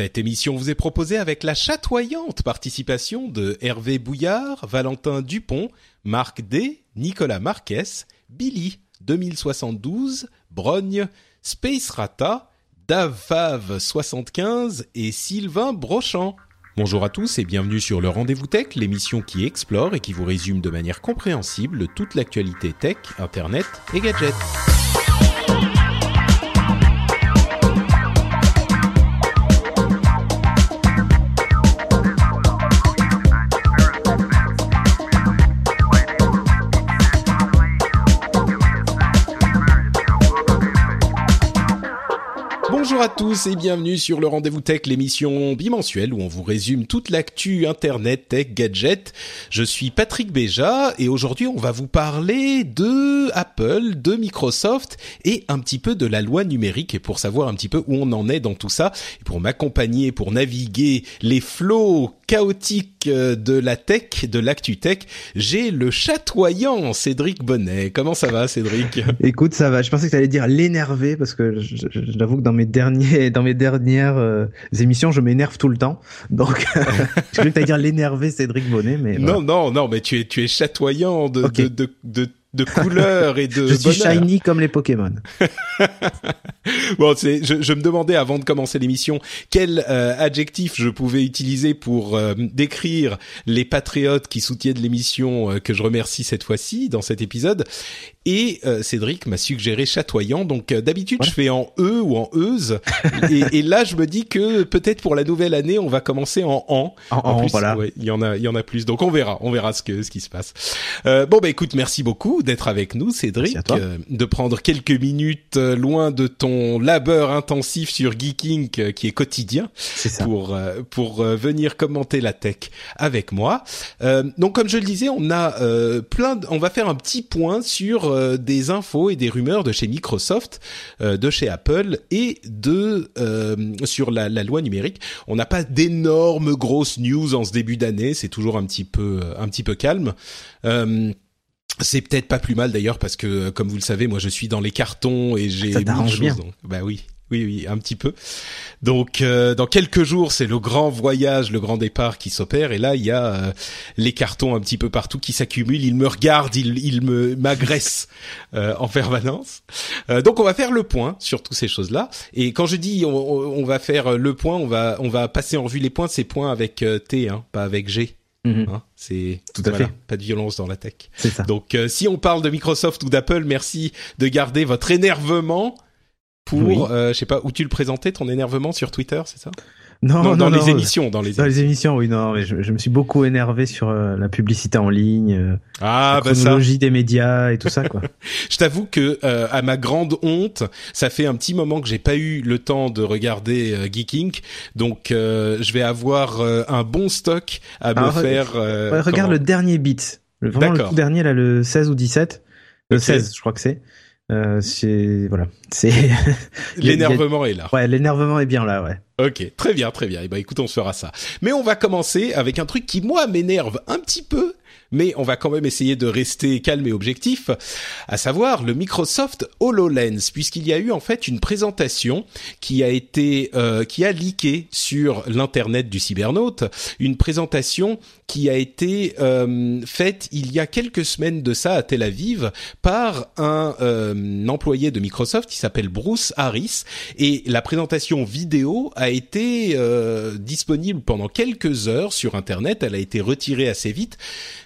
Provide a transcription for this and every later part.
Cette émission vous est proposée avec la chatoyante participation de Hervé Bouillard, Valentin Dupont, Marc D, Nicolas Marques, Billy 2072, Brogne, Space Rata, Dave Fave 75 et Sylvain Brochant. Bonjour à tous et bienvenue sur le Rendez-vous Tech, l'émission qui explore et qui vous résume de manière compréhensible toute l'actualité tech, internet et gadgets. Bonjour à tous et bienvenue sur le Rendez-vous Tech, l'émission bimensuelle où on vous résume toute l'actu internet, tech, gadget. Je suis Patrick Béja et aujourd'hui on va vous parler de Apple, de Microsoft et un petit peu de la loi numérique et pour savoir un petit peu où on en est dans tout ça et pour m'accompagner, pour naviguer les flots chaotiques euh, de la tech, de l'actu tech, j'ai le chatoyant Cédric Bonnet. Comment ça va Cédric? Écoute, ça va. Je pensais que tu allais dire l'énervé parce que j'avoue que dans mes derniers, dans mes dernières euh, émissions, je m'énerve tout le temps. Donc, je que tu dire l'énervé Cédric Bonnet, mais voilà. Non, non, non, mais tu es, tu es chatoyant de, de, de, de, de couleurs et de je suis bonheur. shiny comme les Pokémon. Bon, c'est, je, je me demandais avant de commencer l'émission quel euh, adjectif je pouvais utiliser pour euh, décrire les patriotes qui soutiennent l'émission euh, que je remercie cette fois-ci dans cet épisode. Et euh, Cédric m'a suggéré chatoyant. Donc euh, d'habitude je fais en e ou en euse. et, et là je me dis que peut-être pour la nouvelle année on va commencer en en. En, en, plus, voilà. ouais, il y en a, il y en a plus. Donc on verra, on verra ce que ce qui se passe. Euh, bon bah écoute, merci beaucoup d'être avec nous, Cédric, euh, de prendre quelques minutes euh, loin de ton labeur intensif sur Geeking euh, qui est quotidien pour euh, pour venir commenter la tech avec moi. Donc comme je le disais, on a plein, de- on va faire un petit point sur des infos et des rumeurs de chez Microsoft, de chez Apple et de sur la, la loi numérique. On n'a pas d'énormes grosses news en ce début d'année, c'est toujours un petit peu un petit peu calme. C'est peut-être pas plus mal d'ailleurs parce que, euh, comme vous le savez, moi je suis dans les cartons et j'ai Ça mille choses, bien. donc- bah oui, oui, oui, un petit peu. Donc euh, dans quelques jours, c'est le grand voyage, le grand départ qui s'opère. Et là, il y a euh, les cartons un petit peu partout qui s'accumulent. Ils me regardent, ils, ils me m'agressent euh, en permanence. Euh, donc on va faire le point sur toutes ces choses-là. Et quand je dis on, on- on va faire le point, on va on va passer en revue les points. Ces points avec euh, T, hein, pas avec G. Mhm. Hein, c'est Tout à voilà, fait. Pas de violence dans la tech. Ça. Donc, euh, si on parle de Microsoft ou d'Apple, merci de garder votre énervement pour, Oui. euh, je sais pas, où tu le présentais, ton énervement sur Twitter, c'est ça? Non, Non, non, dans non, les émissions, dans les Dans émissions. les émissions, oui, non, mais je, je me suis beaucoup énervé sur euh, la publicité en ligne, euh, Ah, la bah ça. chronologie des médias et tout ça, quoi. Je t'avoue que, euh, à ma grande honte, ça fait un petit moment que j'ai pas eu le temps de regarder euh, Geeking, donc je vais avoir un bon stock à me faire. regarde comment- le dernier beat. Le, vraiment le tout dernier, là, le 16 ou 17. Le Ok. 16, je crois que c'est. Euh, c'est, voilà. C'est, a- L'énervement est là. ouais, l'énervement est bien là, ouais. Ok, très bien, très bien. Et ben écoute, on se fera ça. Mais on va commencer avec un truc qui moi m'énerve un petit peu, mais on va quand même essayer de rester calme et objectif, à savoir le Microsoft HoloLens, puisqu'il y a eu en fait une présentation qui a été euh, qui a leaké sur l'internet du cybernaute, une présentation qui a été euh, faite il y a quelques semaines de ça à Tel Aviv par un euh, employé de Microsoft qui s'appelle Bruce Harris. Et la présentation vidéo a été euh, disponible pendant quelques heures sur internet, elle a été retirée assez vite,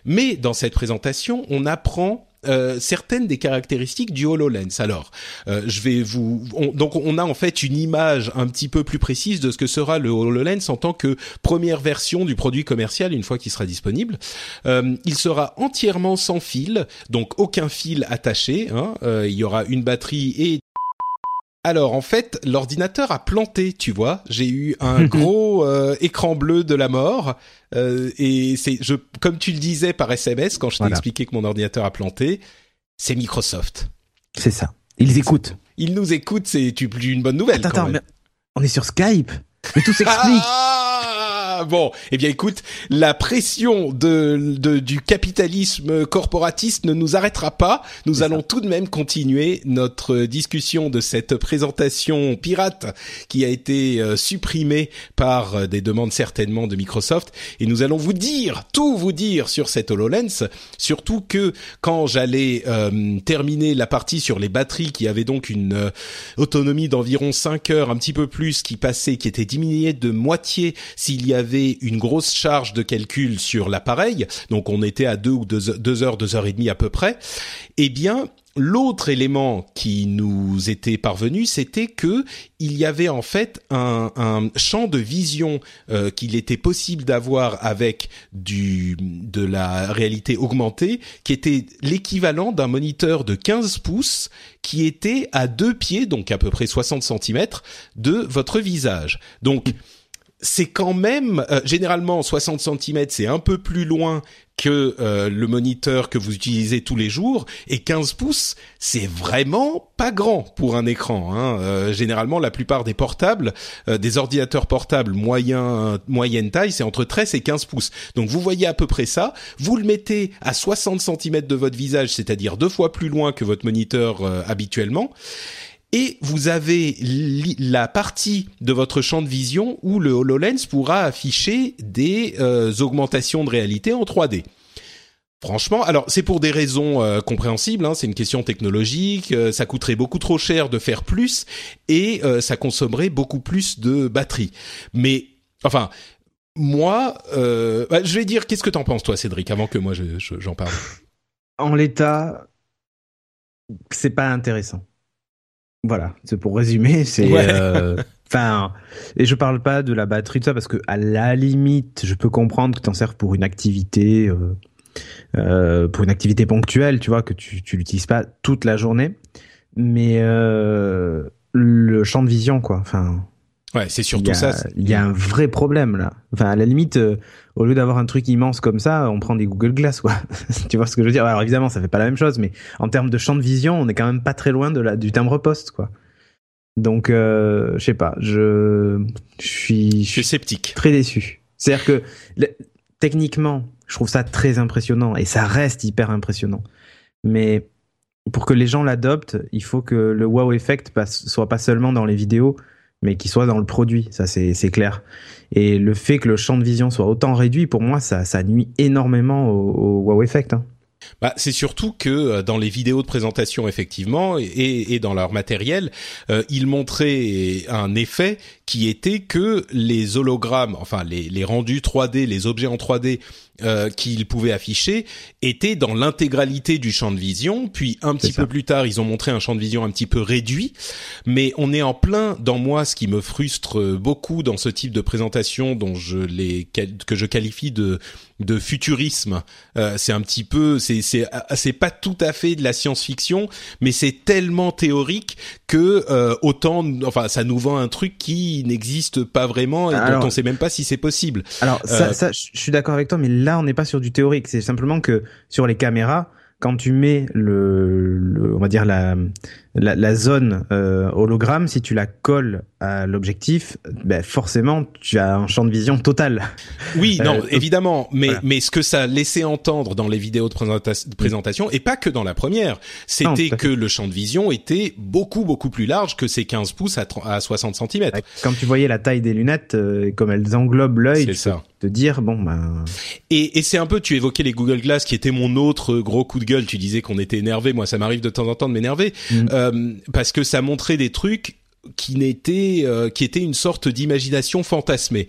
mais dans cette présentation, on apprend euh, certaines des caractéristiques du HoloLens. Alors, euh, je vais vous on- donc on a en fait une image un petit peu plus précise de ce que sera le HoloLens en tant que première version du produit commercial une fois qu'il sera disponible. Euh, il sera entièrement sans fil, donc aucun fil attaché. hein. Euh, il y aura une batterie et alors en fait, l'ordinateur a planté, tu vois. J'ai eu un gros euh, écran bleu de la mort euh, et c'est je comme tu le disais par SMS quand je t'ai expliqué que mon ordinateur a planté, c'est Microsoft. C'est ça. Ils écoutent. Ils nous écoutent, c'est une bonne nouvelle. Attends, attends, on est sur Skype. Mais tout s'explique. Ah, bon, eh bien écoute, la pression de, de, du capitalisme corporatiste ne nous arrêtera pas. Nous allons tout de même continuer notre discussion de cette présentation pirate qui a été euh, supprimée par euh, des demandes certainement de Microsoft. Et nous allons vous dire, tout vous dire sur cette HoloLens, surtout que quand j'allais euh, terminer la partie sur les batteries qui avaient donc une autonomie d'environ 5 heures, un petit peu plus qui passait, qui était diminuée de moitié s'il y avait avait une grosse charge de calcul sur l'appareil, donc on était à deux ou deux, heures, deux heures et demie à peu près, eh bien, L'autre élément qui nous était parvenu, c'était que il y avait en fait un, champ de vision euh, qu'il était possible d'avoir avec du de la réalité augmentée, qui était l'équivalent d'un moniteur de 15 pouces qui était à deux pieds, donc à peu près 60 cm, de votre visage. Donc c'est quand même euh, généralement 60 cm, c'est un peu plus loin que euh, le moniteur que vous utilisez tous les jours et 15 pouces, c'est vraiment pas grand pour un écran. Hein. Euh, généralement, la plupart des portables, des ordinateurs portables moyen moyenne taille, c'est entre 13 et 15 pouces. Donc vous voyez à peu près ça. Vous le mettez à 60 cm de votre visage, c'est-à-dire deux fois plus loin que votre moniteur habituellement et vous avez la partie de votre champ de vision où le HoloLens pourra afficher des euh, augmentations de réalité en 3D. Franchement, alors c'est pour des raisons euh, compréhensibles, hein, c'est une question technologique, euh, ça coûterait beaucoup trop cher de faire plus et ça consommerait beaucoup plus de batterie. Mais enfin, moi, bah, je vais dire, qu'est-ce que t'en penses toi, Cédric, avant que moi j'en parle? En l'état, c'est pas intéressant. Voilà, c'est pour résumer, c'est euh, enfin et je parle pas de la batterie de ça parce que à la limite, je peux comprendre que tu en sers pour une activité euh, euh, pour une activité ponctuelle, tu vois que tu tu l'utilises pas toute la journée, mais le champ de vision quoi, enfin Ouais, c'est surtout ça. Il y a un vrai problème là. Enfin, à la limite, euh, au lieu d'avoir un truc immense comme ça, on prend des Google Glass, quoi. tu vois ce que je veux dire? Alors évidemment, ça fait pas la même chose, mais en termes de champ de vision, on est quand même pas très loin de la du timbre poste, quoi. Donc, euh, je sais pas. Je, suis, je suis sceptique, très déçu. C'est-à-dire que techniquement, je trouve ça très impressionnant et ça reste hyper impressionnant. Mais pour que les gens l'adoptent, il faut que le wow effect passe, soit pas seulement dans les vidéos, mais qui soit dans le produit, ça c'est clair. Et le fait que le champ de vision soit autant réduit, pour moi, ça, nuit énormément au, wow effect. Hein. Bah, c'est surtout que euh, dans les vidéos de présentation effectivement et, et dans leur matériel, euh, ils montraient un effet qui était que les hologrammes, enfin les, les rendus 3D, les objets en 3D euh, qu'ils pouvaient afficher étaient dans l'intégralité du champ de vision. Puis un petit peu plus tard, ils ont montré un champ de vision un petit peu réduit. Mais on est en plein dans moi, ce qui me frustre beaucoup dans ce type de présentation, dont je les que je qualifie de de futurisme. Euh, c'est un petit peu, c'est c'est c'est pas tout à fait de la science-fiction, mais c'est tellement théorique que euh, autant, enfin, ça nous vend un truc qui n'existe pas vraiment et dont on sait même pas si c'est possible. Alors ça, euh, ça, je suis d'accord avec toi, mais là, on n'est pas sur du théorique. C'est simplement que sur les caméras, quand tu mets le, on va dire la la, la zone euh, hologramme, si tu la colles à l'objectif, ben forcément tu as un champ de vision total. Oui, non, euh, évidemment, mais mais ce que ça laissait entendre dans les vidéos de, de présentation et pas que dans la première, c'était que le champ de vision était beaucoup beaucoup plus large que ces 15 pouces à, à 60 cm. Quand tu voyais la taille des lunettes, euh, comme elles englobent l'œil, c'est ça. Te dire bon ben. Et, et c'est un peu, tu évoquais les Google Glass qui était mon autre gros coup de gueule. Tu disais qu'on était énervé. Moi, ça m'arrive de temps en temps de m'énerver. Mm. Euh, parce que ça montrait des trucs qui n'était euh, qui était une sorte d'imagination fantasmée.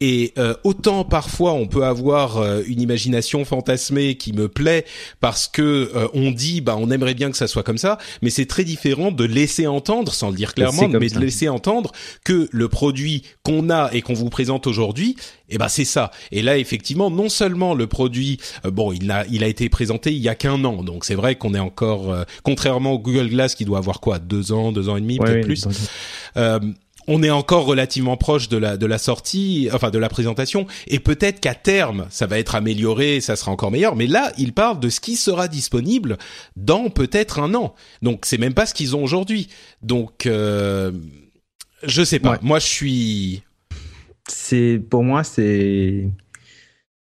Et euh, autant parfois on peut avoir euh, une imagination fantasmée qui me plaît parce que on dit bah on aimerait bien que ça soit comme ça, mais c'est très différent de laisser entendre sans le dire clairement, mais de laisser entendre que le produit qu'on a et qu'on vous présente aujourd'hui, eh ben c'est ça. Et là effectivement non seulement le produit bon il a il a été présenté il y a qu'un an, donc c'est vrai qu'on est encore contrairement au Google Glass qui doit avoir quoi deux ans deux ans et demi peut-être plus. Euh, on est encore relativement proche de la de la sortie, enfin de la présentation, et peut-être qu'à terme ça va être amélioré, ça sera encore meilleur. Mais là, il parle de ce qui sera disponible dans peut-être un an. Donc c'est même pas ce qu'ils ont aujourd'hui. Donc euh, je sais pas. Moi, je suis. C'est pour moi c'est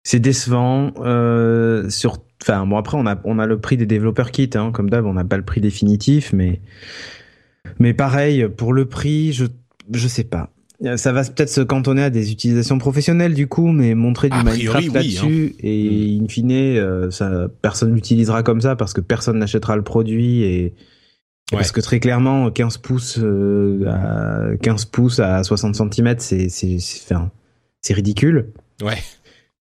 c'est décevant. Euh, sur enfin bon après on a on a le prix des développeurs kits, hein, comme d'hab, on n'a pas le prix définitif, mais mais pareil, pour le prix, je, je sais pas. Ça va peut-être se cantonner à des utilisations professionnelles du coup, mais montrer du Minecraft hein. là-dessus et mm. in fine, euh, ça, personne l'utilisera comme ça parce que personne n'achètera le produit et parce que très clairement, 15 pouces euh, à 15 pouces à 60 cm, c'est c'est c'est ridicule. Ouais.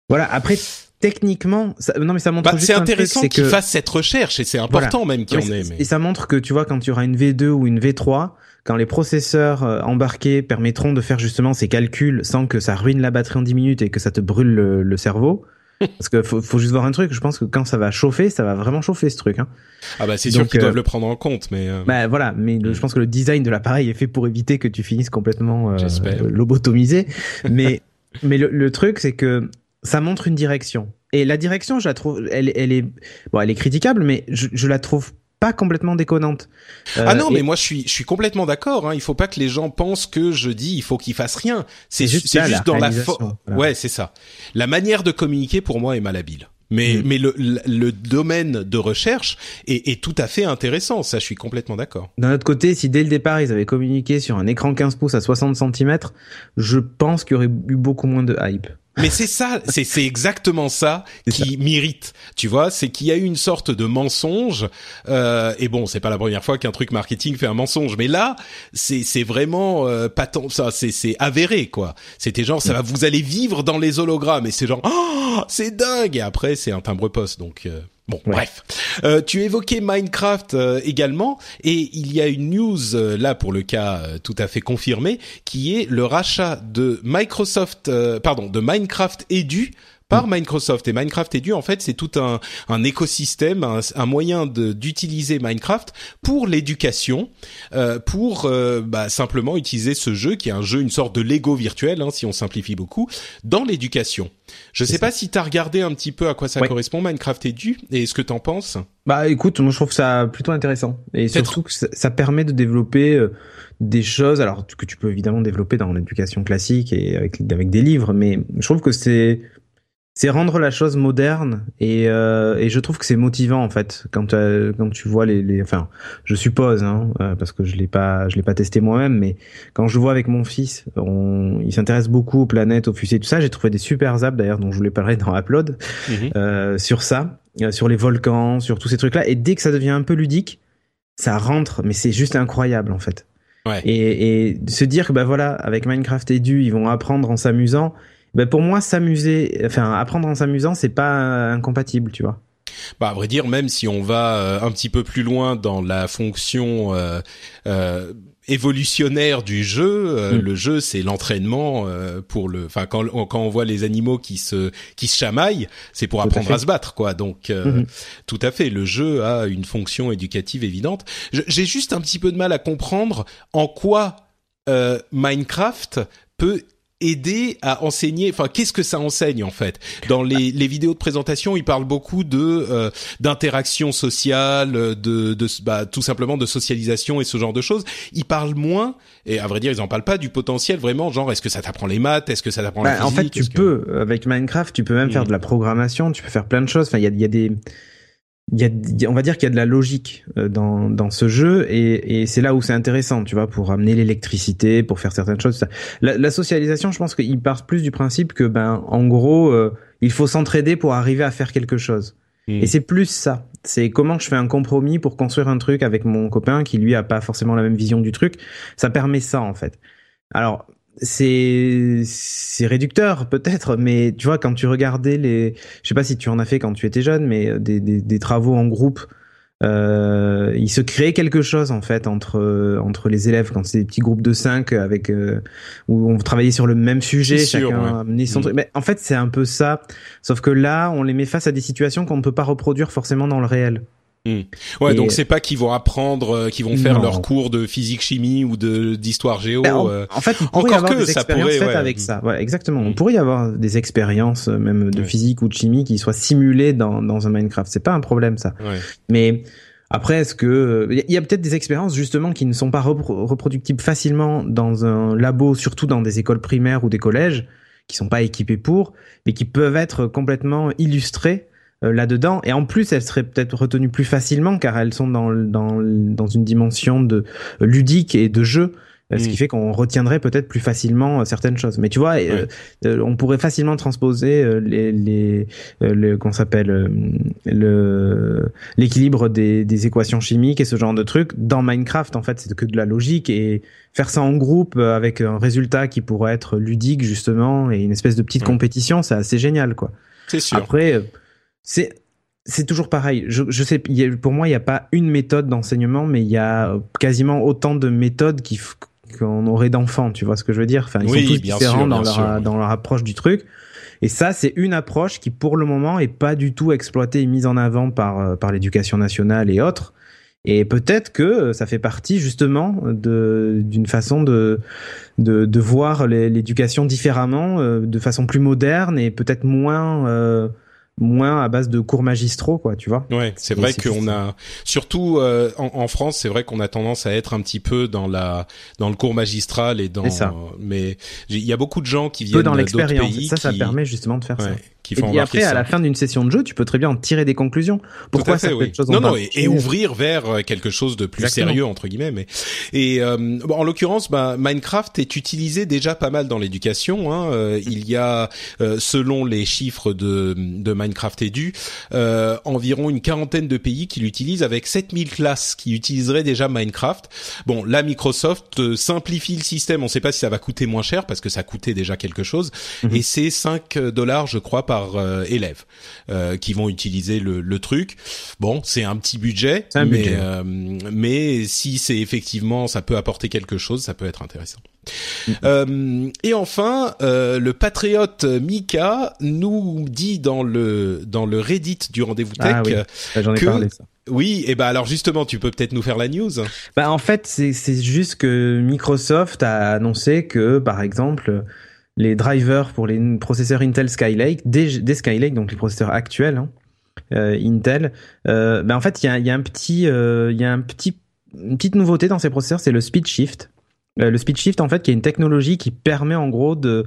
Voilà. Après, techniquement, non mais ça montre bah, C'est intéressant qu'il fasse cette recherche et c'est important même qu'il en ait. Et ça montre que tu vois quand tu auras une V2 ou une V3, quand les processeurs euh, embarqués permettront de faire justement ces calculs sans que ça ruine la batterie en 10 minutes et que ça te brûle le, cerveau. Parce que faut, faut, juste voir un truc. Je pense que quand ça va chauffer, ça va vraiment chauffer ce truc. Hein. Ah bah c'est sûr qu'ils doivent euh, le prendre en compte, mais. Euh... Bah voilà, mais je pense que le design de l'appareil est fait pour éviter que tu finisses complètement euh, lobotomisé. mais mais le, le truc c'est que ça montre une direction. Et la direction, je la trouve, elle, elle est, bon, elle est critiquable, mais je, je la trouve pas complètement déconnante. ah non, euh, mais moi je suis je suis complètement d'accord. Hein. Il faut pas que les gens pensent que je dis il faut qu'ils fassent rien. C'est juste, c'est juste dans la ouais c'est ça. La manière de communiquer pour moi est malhabile. Mais mm. mais le, le domaine de recherche est, est, tout à fait intéressant. Ça, je suis complètement d'accord. D'un autre côté, si dès le départ ils avaient communiqué sur un écran 15 pouces à 60 cm, je pense qu'il y aurait eu beaucoup moins de hype. Mais c'est ça, c'est c'est exactement ça qui m'irrite. Tu vois, c'est qu'il y a eu une sorte de mensonge. Euh, et bon, c'est pas la première fois qu'un truc marketing fait un mensonge, mais là, c'est c'est vraiment euh, tant Ça, c'est c'est avéré quoi. C'était genre, ça va, vous allez vivre dans les hologrammes. Et c'est genre, oh, c'est dingue. Et après, c'est un timbre poste. Donc. Euh, Bon, bref. Euh, tu évoquais Minecraft euh, également, et il y a une news euh, là pour le cas euh, tout à fait confirmé, qui est le rachat de Microsoft, pardon, de Minecraft Edu par mm. Microsoft. Et Minecraft Edu, en fait, c'est tout un, un écosystème, un, un moyen d'utiliser Minecraft pour l'éducation, euh, pour euh, bah, simplement utiliser ce jeu qui est un jeu, une sorte de Lego virtuel, hein, si on simplifie beaucoup, dans l'éducation. Je sais pas si tu as regardé un petit peu à quoi ça correspond Minecraft Edu et ce que t'en penses? Bah écoute, moi je trouve ça plutôt intéressant et surtout que ça, permet de développer euh, des choses alors que tu peux évidemment développer dans l'éducation classique et avec, avec des livres mais je trouve que c'est c'est rendre la chose moderne et, euh, et je trouve que c'est motivant en fait quand euh, quand tu vois les, les enfin je suppose hein, euh, parce que je l'ai pas je l'ai pas testé moi-même mais quand je vois avec mon fils on, il s'intéresse beaucoup aux planètes aux fusées tout ça j'ai trouvé des super apps d'ailleurs dont je voulais parler dans Upload mhm. euh, sur ça euh, sur les volcans sur tous ces trucs là et dès que ça devient un peu ludique ça rentre mais c'est juste incroyable en fait ouais. et, et se dire que bah voilà avec Minecraft et du ils vont apprendre en s'amusant ben pour moi, s'amuser, enfin apprendre en s'amusant, c'est pas incompatible, tu vois. Bah, à vrai dire, même si on va euh, un petit peu plus loin dans la fonction euh, euh, évolutionnaire du jeu, mm. le jeu c'est l'entraînement pour le. Enfin, quand, quand on voit les animaux qui se qui se chamaillent, c'est pour apprendre à, se battre, quoi. Donc, mm-hmm. tout à fait, le jeu a une fonction éducative évidente. J'ai juste un petit peu de mal à comprendre en quoi Minecraft peut aider à enseigner enfin qu'est-ce que ça enseigne en fait? Dans les, les vidéos de présentation ils parlent beaucoup de euh, d'interaction sociale de, de bah, tout simplement de socialisation et ce genre de choses. Ils parlent moins et à vrai dire ils en parlent pas du potentiel vraiment genre est-ce que ça t'apprend les maths? Est-ce que ça t'apprend la physique en fait tu peux avec Minecraft tu peux même faire mm. de la programmation tu peux faire plein de choses. Enfin il y a, y a des il y a, on va dire qu'il y a de la logique euh, dans, dans ce jeu et, et c'est là où c'est intéressant, tu vois, pour amener l'électricité, pour faire certaines choses. La, la socialisation, je pense qu'il part plus du principe que, ben, en gros, euh, il faut s'entraider pour arriver à faire quelque chose. Hmm. Et c'est plus ça. c'est comment je fais un compromis pour construire un truc avec mon copain qui lui a pas forcément la même vision du truc. Ça permet ça en fait. Alors c'est c'est réducteur peut-être, mais tu vois quand tu regardais les, je sais pas si tu en as fait quand tu étais jeune, mais des, des, des travaux en groupe euh, il se crée quelque chose en fait entre entre les élèves quand c'est des petits groupes de cinq avec euh, où on travaillait sur le même sujet, chacun son mm. truc. Mais en fait, c'est un peu ça, sauf que là, on les met face à des situations qu'on ne peut pas reproduire forcément dans le réel. Hmm. Ouais, donc c'est pas qu'ils vont apprendre, euh, qu'ils vont faire leur cours de physique chimie ou de d'histoire géo. Ben, en, euh, en, fait, il pourrait y avoir des expériences faites avec ça. Ouais, exactement. On hmm. pourrait y avoir des expériences euh, même de physique ou de chimie qui soient simulées dans dans un Minecraft. C'est pas un problème ça. Mais après, est-ce que il y a peut-être des expériences justement qui ne sont pas reproductibles facilement dans un labo, surtout dans des écoles primaires ou des collèges, qui sont pas équipés pour, mais qui peuvent être complètement illustrées là-dedans. Et en plus, elles seraient peut-être retenues plus facilement car elles sont dans, dans, dans une dimension de euh, ludique et de jeu. Euh, ce qui mm. fait qu'on retiendrait peut-être plus facilement certaines choses. Mais tu vois, on pourrait facilement transposer les, les le qu'on s'appelle le l'équilibre des, des équations chimiques et ce genre de trucs dans Minecraft. En fait, c'est que de la logique et faire ça en groupe avec un résultat qui pourrait être ludique justement et une espèce de petite compétition, c'est assez génial, quoi. C'est sûr. Après c'est c'est toujours pareil. Je, je sais, pour moi, il n'y a pas une méthode d'enseignement, mais il y a quasiment autant de méthodes qu'on aurait d'enfants. Tu vois ce que je veux dire? Enfin, ils sont tous différents dans leur dans leur approche du truc. Et ça, c'est une approche qui, pour le moment, est pas du tout exploitée et mise en avant par euh, par l'éducation nationale et autres. Et peut-être que euh, ça fait partie justement de d'une façon de, de, de voir l'éducation différemment, euh, de façon plus moderne et peut-être moins euh, moins à base de cours magistraux quoi tu vois. Ouais c'est vrai qu'on a surtout euh, en, en, France c'est vrai qu'on a tendance à être un petit peu dans la dans le cours magistral et dans ça. mais il y a beaucoup de gens qui viennent dans l'expérience. ça ça permet justement de faire ça et après, à la fin d'une session de jeu, tu peux très bien en tirer des conclusions. Pourquoi ça oui. Non, non, et, ouvrir vers euh, quelque chose de plus sérieux entre guillemets. Mais et euh, en l'occurrence, bah, Minecraft est utilisé déjà pas mal dans l'éducation. Hein. Euh, il y a, selon les chiffres de, de Minecraft Edu, euh, environ une quarantaine de pays qui l'utilisent, avec 7000 classes qui utiliseraient déjà Minecraft. Bon, là, Microsoft simplifie le système. On ne sait pas si ça va coûter moins cher parce que ça coûtait déjà quelque chose. Mhm. Et c'est 5 dollars, je crois, par par euh, élève euh, qui vont utiliser le, le truc. Bon, c'est un petit budget, mais euh, mais si c'est effectivement ça peut apporter quelque chose, ça peut être intéressant. Mm-hmm. et enfin, le patriote Mika nous dit dans le dans le Reddit du rendez-vous tech ah J'en ai parlé ça. Oui, et ben alors justement, tu peux peut-être nous faire la news. Bah en fait, c'est juste que Microsoft a annoncé que par exemple les drivers pour les processeurs Intel Skylake, des, Skylake, donc les processeurs actuels hein, euh, Intel, euh, ben en fait il y a, un petit, euh, il y a un petit, une petite nouveauté dans ces processeurs, c'est le speed shift. Le speed shift en fait, qui est une technologie qui permet en gros de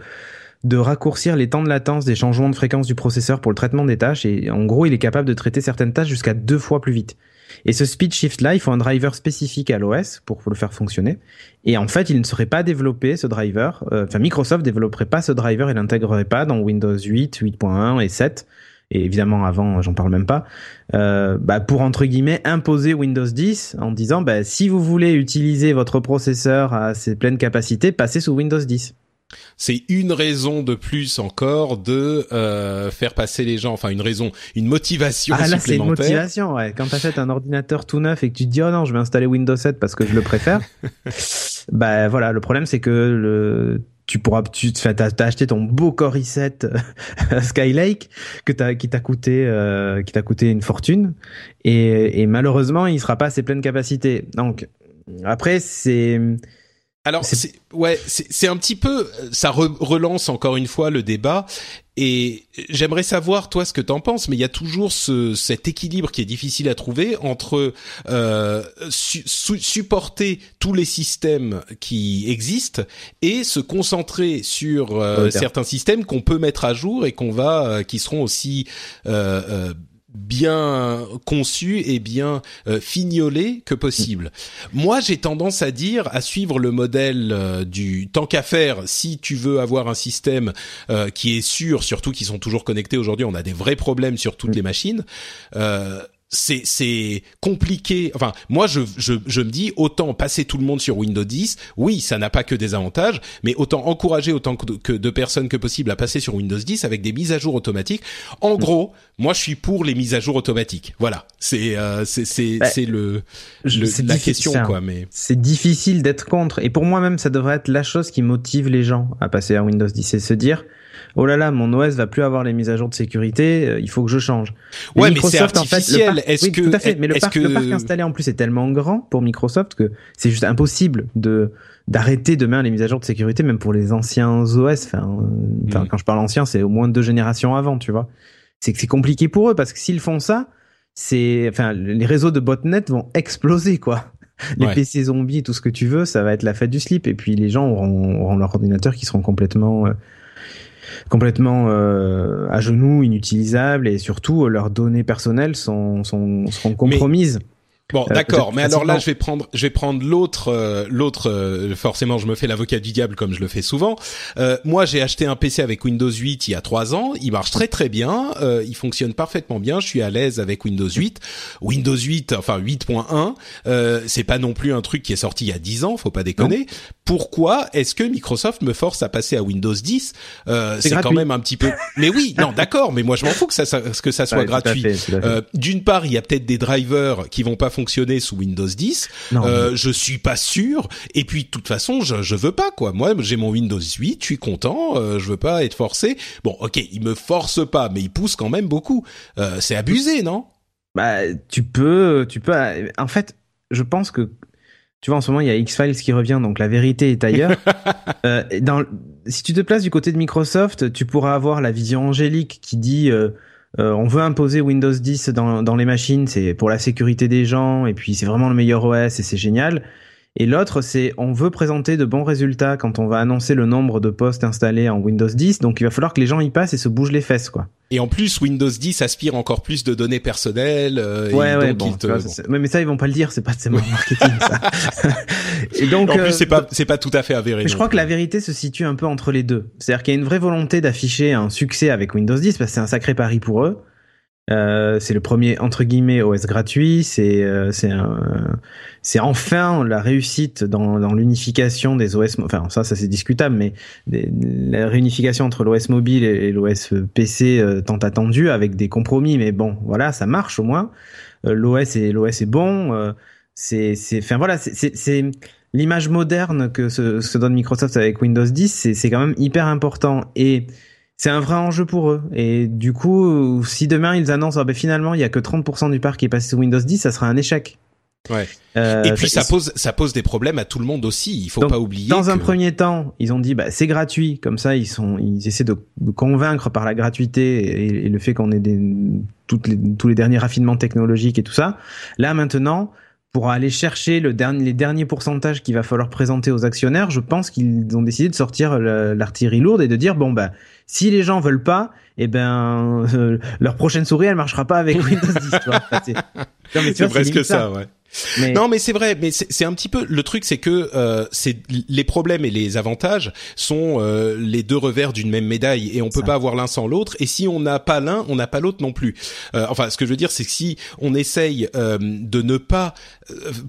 de raccourcir les temps de latence des changements de fréquence du processeur pour le traitement des tâches et en gros il est capable de traiter certaines tâches jusqu'à deux fois plus vite. Et ce speed shift là, il faut un driver spécifique à l'OS pour le faire fonctionner. Et en fait, il ne serait pas développé ce driver. Euh, enfin, Microsoft développerait pas ce driver, il l'intégrerait pas dans Windows 8, 8.1 et 7 et évidemment avant j'en parle même pas, euh, bah pour entre guillemets imposer Windows 10 en disant bah, si vous voulez utiliser votre processeur à ses pleines capacités, passez sous Windows 10 c'est une raison de plus encore de euh, faire passer les gens, enfin une raison, une motivation ah, là, c'est une motivation, ouais. Quand t'achètes un ordinateur tout neuf et que tu te dis oh non, je vais installer Windows 7 parce que je le préfère, bah voilà, le problème c'est que le tu pourras tu as, as, acheté ton beau Core i7 Skylake que t'as qui t'a coûté euh, qui t'a coûté une fortune. Et, et malheureusement il sera pas à ses pleines capacités. Donc après c'est alors c'est ouais, c'est un petit peu ça relance encore une fois le débat. Et j'aimerais savoir toi ce que t'en penses, mais il y a toujours ce, cet équilibre qui est difficile à trouver entre euh, supporter tous les systèmes qui existent et se concentrer sur euh, certains systèmes qu'on peut mettre à jour et qu'on va euh, qui seront aussi euh, euh bien conçu et bien euh, fignolé que possible. Moi, j'ai tendance à dire à suivre le modèle euh, du tant qu'à faire. Si tu veux avoir un système euh, qui est sûr, surtout qui sont toujours connectés aujourd'hui, on a des vrais problèmes sur toutes les machines c'est c'est compliqué. Enfin, moi je, je je me dis autant passer tout le monde sur Windows 10. Oui, ça n'a pas que des avantages, mais autant encourager autant que de, personnes que possible à passer sur Windows 10 avec des mises à jour automatiques. En mm. gros, moi je suis pour les mises à jour automatiques. Voilà, c'est euh, c'est c'est bah, c'est le, le la question quoi. Mais c'est difficile d'être contre. Et pour moi même, ça devrait être la chose qui motive les gens à passer à Windows 10 et se dire oh là là, mon OS va plus avoir les mises à jour de sécurité, euh, il faut que je change. ouais, mais c'est artificiel. En Est-ce que tout à fait, mais le parc, le parc installé en plus est tellement grand pour Microsoft que c'est juste impossible de d'arrêter demain les mises à jour de sécurité, même pour les anciens OS. Enfin, enfin mm. quand je parle ancien, c'est au moins deux générations avant, tu vois. C'est que c'est compliqué pour eux parce que s'ils font ça, c'est, enfin, les réseaux de botnet vont exploser, quoi. Les PC zombies tout ce que tu veux, ça va être la fête du slip. Et puis les gens auront, auront leur ordinateur qui seront complètement euh, complètement euh, à genoux, inutilisables et surtout leurs données personnelles sont, sont seront compromises. Bon, euh, d'accord, mais alors là, je vais prendre, je vais prendre l'autre, euh, l'autre. Euh, forcément, je me fais l'avocat du diable comme je le fais souvent. moi, j'ai acheté un PC avec Windows 8 il y a trois ans. Il marche très très bien. il fonctionne parfaitement bien. Je suis à l'aise avec Windows 8. Windows 8, enfin 8.1, c'est pas non plus un truc qui est sorti il y a 10 ans. Faut pas déconner. Pourquoi est-ce que Microsoft me force à passer à Windows 10 C'est quand même un petit peu. Mais oui, non, d'accord. Mais moi, je m'en fous que ça, que ça soit gratuit. D'une part, il y a peut-être des drivers qui vont pas fonctionner sous Windows 10. Euh, je suis pas sûr. Et puis de toute façon, je je veux pas quoi. Moi, j'ai mon Windows 8, je suis content. Euh, je veux pas être forcé. Bon, ok, il me force pas, mais il pousse quand même beaucoup. Euh, c'est abusé, non? Bah, tu peux, tu peux. En fait, je pense que tu vois, en ce moment, il y a X-Files qui revient, donc la vérité est ailleurs. euh, dans, si tu te places du côté de Microsoft, tu pourras avoir la vision angélique qui dit euh, euh, on veut imposer Windows 10 dans, dans les machines, c'est pour la sécurité des gens, et puis c'est vraiment le meilleur OS et c'est génial. Et l'autre, c'est on veut présenter de bons résultats quand on va annoncer le nombre de postes installés en Windows 10. Donc il va falloir que les gens y passent et se bougent les fesses, quoi. Et en plus, Windows 10 aspire encore plus de données personnelles. Euh, ouais, ouais, bon, mais ça ils vont pas le dire, c'est pas c'est marketing ça. et donc en plus, c'est pas c'est pas tout à fait avéré. Je crois que la vérité se situe un peu entre les deux. C'est-à-dire qu'il y a une vraie volonté d'afficher un succès avec Windows 10 parce que c'est un sacré pari pour eux. Euh, c'est le premier entre guillemets OS gratuit. C'est euh, c'est c'est enfin la réussite dans, dans l'unification des OS. Enfin ça ça c'est discutable, mais la réunification entre l'OS mobile et, l'OS PC euh, tant attendu avec des compromis. Mais bon voilà ça marche au moins. Euh, L'OS est l'OS est bon. c'est c'est enfin voilà c'est c'est l'image moderne que se, se donne Microsoft avec Windows 10. C'est quand même hyper important et c'est un vrai enjeu pour eux. Et du coup, si demain ils annoncent, oh ben finalement il y a que 30% du parc qui est passé sous Windows 10, ça sera un échec. Ouais. Euh, et puis ça pose ça pose des problèmes à tout le monde aussi. Il faut pas oublier. Dans un premier temps, ils ont dit bah c'est gratuit, comme ça ils sont ils essaient de, convaincre par la gratuité et, le fait qu'on ait des toutes les, tous les derniers raffinements technologiques et tout ça. Là maintenant, pour aller chercher le dernier, les derniers pourcentages qu'il va falloir présenter aux actionnaires, je pense qu'ils ont décidé de sortir l'artillerie lourde et de dire bon bah si les gens veulent pas, eh ben euh, leur prochaine souris elle marchera pas avec Windows 10. c'est presque ça, ouais. Non, mais c'est vrai. Mais c'est un petit peu le truc, c'est que euh, c'est les problèmes et les avantages sont euh, les deux revers d'une même médaille, et on peut pas avoir l'un sans l'autre. Et si on n'a pas l'un, on n'a pas l'autre non plus. Euh, enfin, ce que je veux dire, c'est que si on essaye euh, de ne pas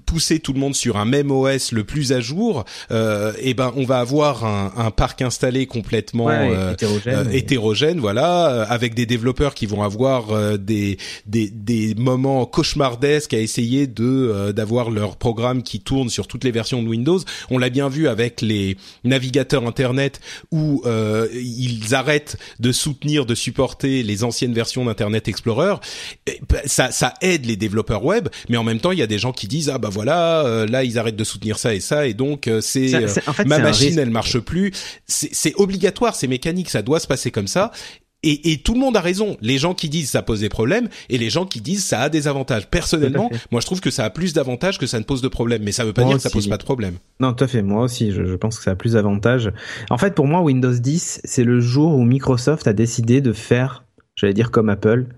pousser tout le monde sur un même OS le plus à jour, euh, et eh ben on va avoir un, un parc installé complètement hétérogène, hétérogène, voilà, avec des développeurs qui vont avoir des, des des moments cauchemardesques à essayer de euh, d'avoir leur programme qui tourne sur toutes les versions de Windows. On l'a bien vu avec les navigateurs Internet où euh, ils arrêtent de soutenir, de supporter les anciennes versions d'Internet Explorer. Bah, ça, ça aide les développeurs web, mais en même temps, il y a des gens qui disent ah bah voilà, euh, là ils arrêtent de soutenir ça et ça, et donc c'est ma machine, elle marche plus. C'est obligatoire, c'est mécanique, ça doit se passer comme ça. Et, et, tout le monde a raison. Les gens qui disent ça pose des problèmes et les gens qui disent ça a des avantages. Personnellement, moi je trouve que ça a plus d'avantages que ça ne pose de problème. Mais ça veut pas dire que ça pose pas de problème. Non, tout à fait. Moi aussi, je, je pense que ça a plus d'avantages. En fait, pour moi, Windows 10, c'est le jour où Microsoft a décidé de faire, j'allais dire comme Apple. Bah,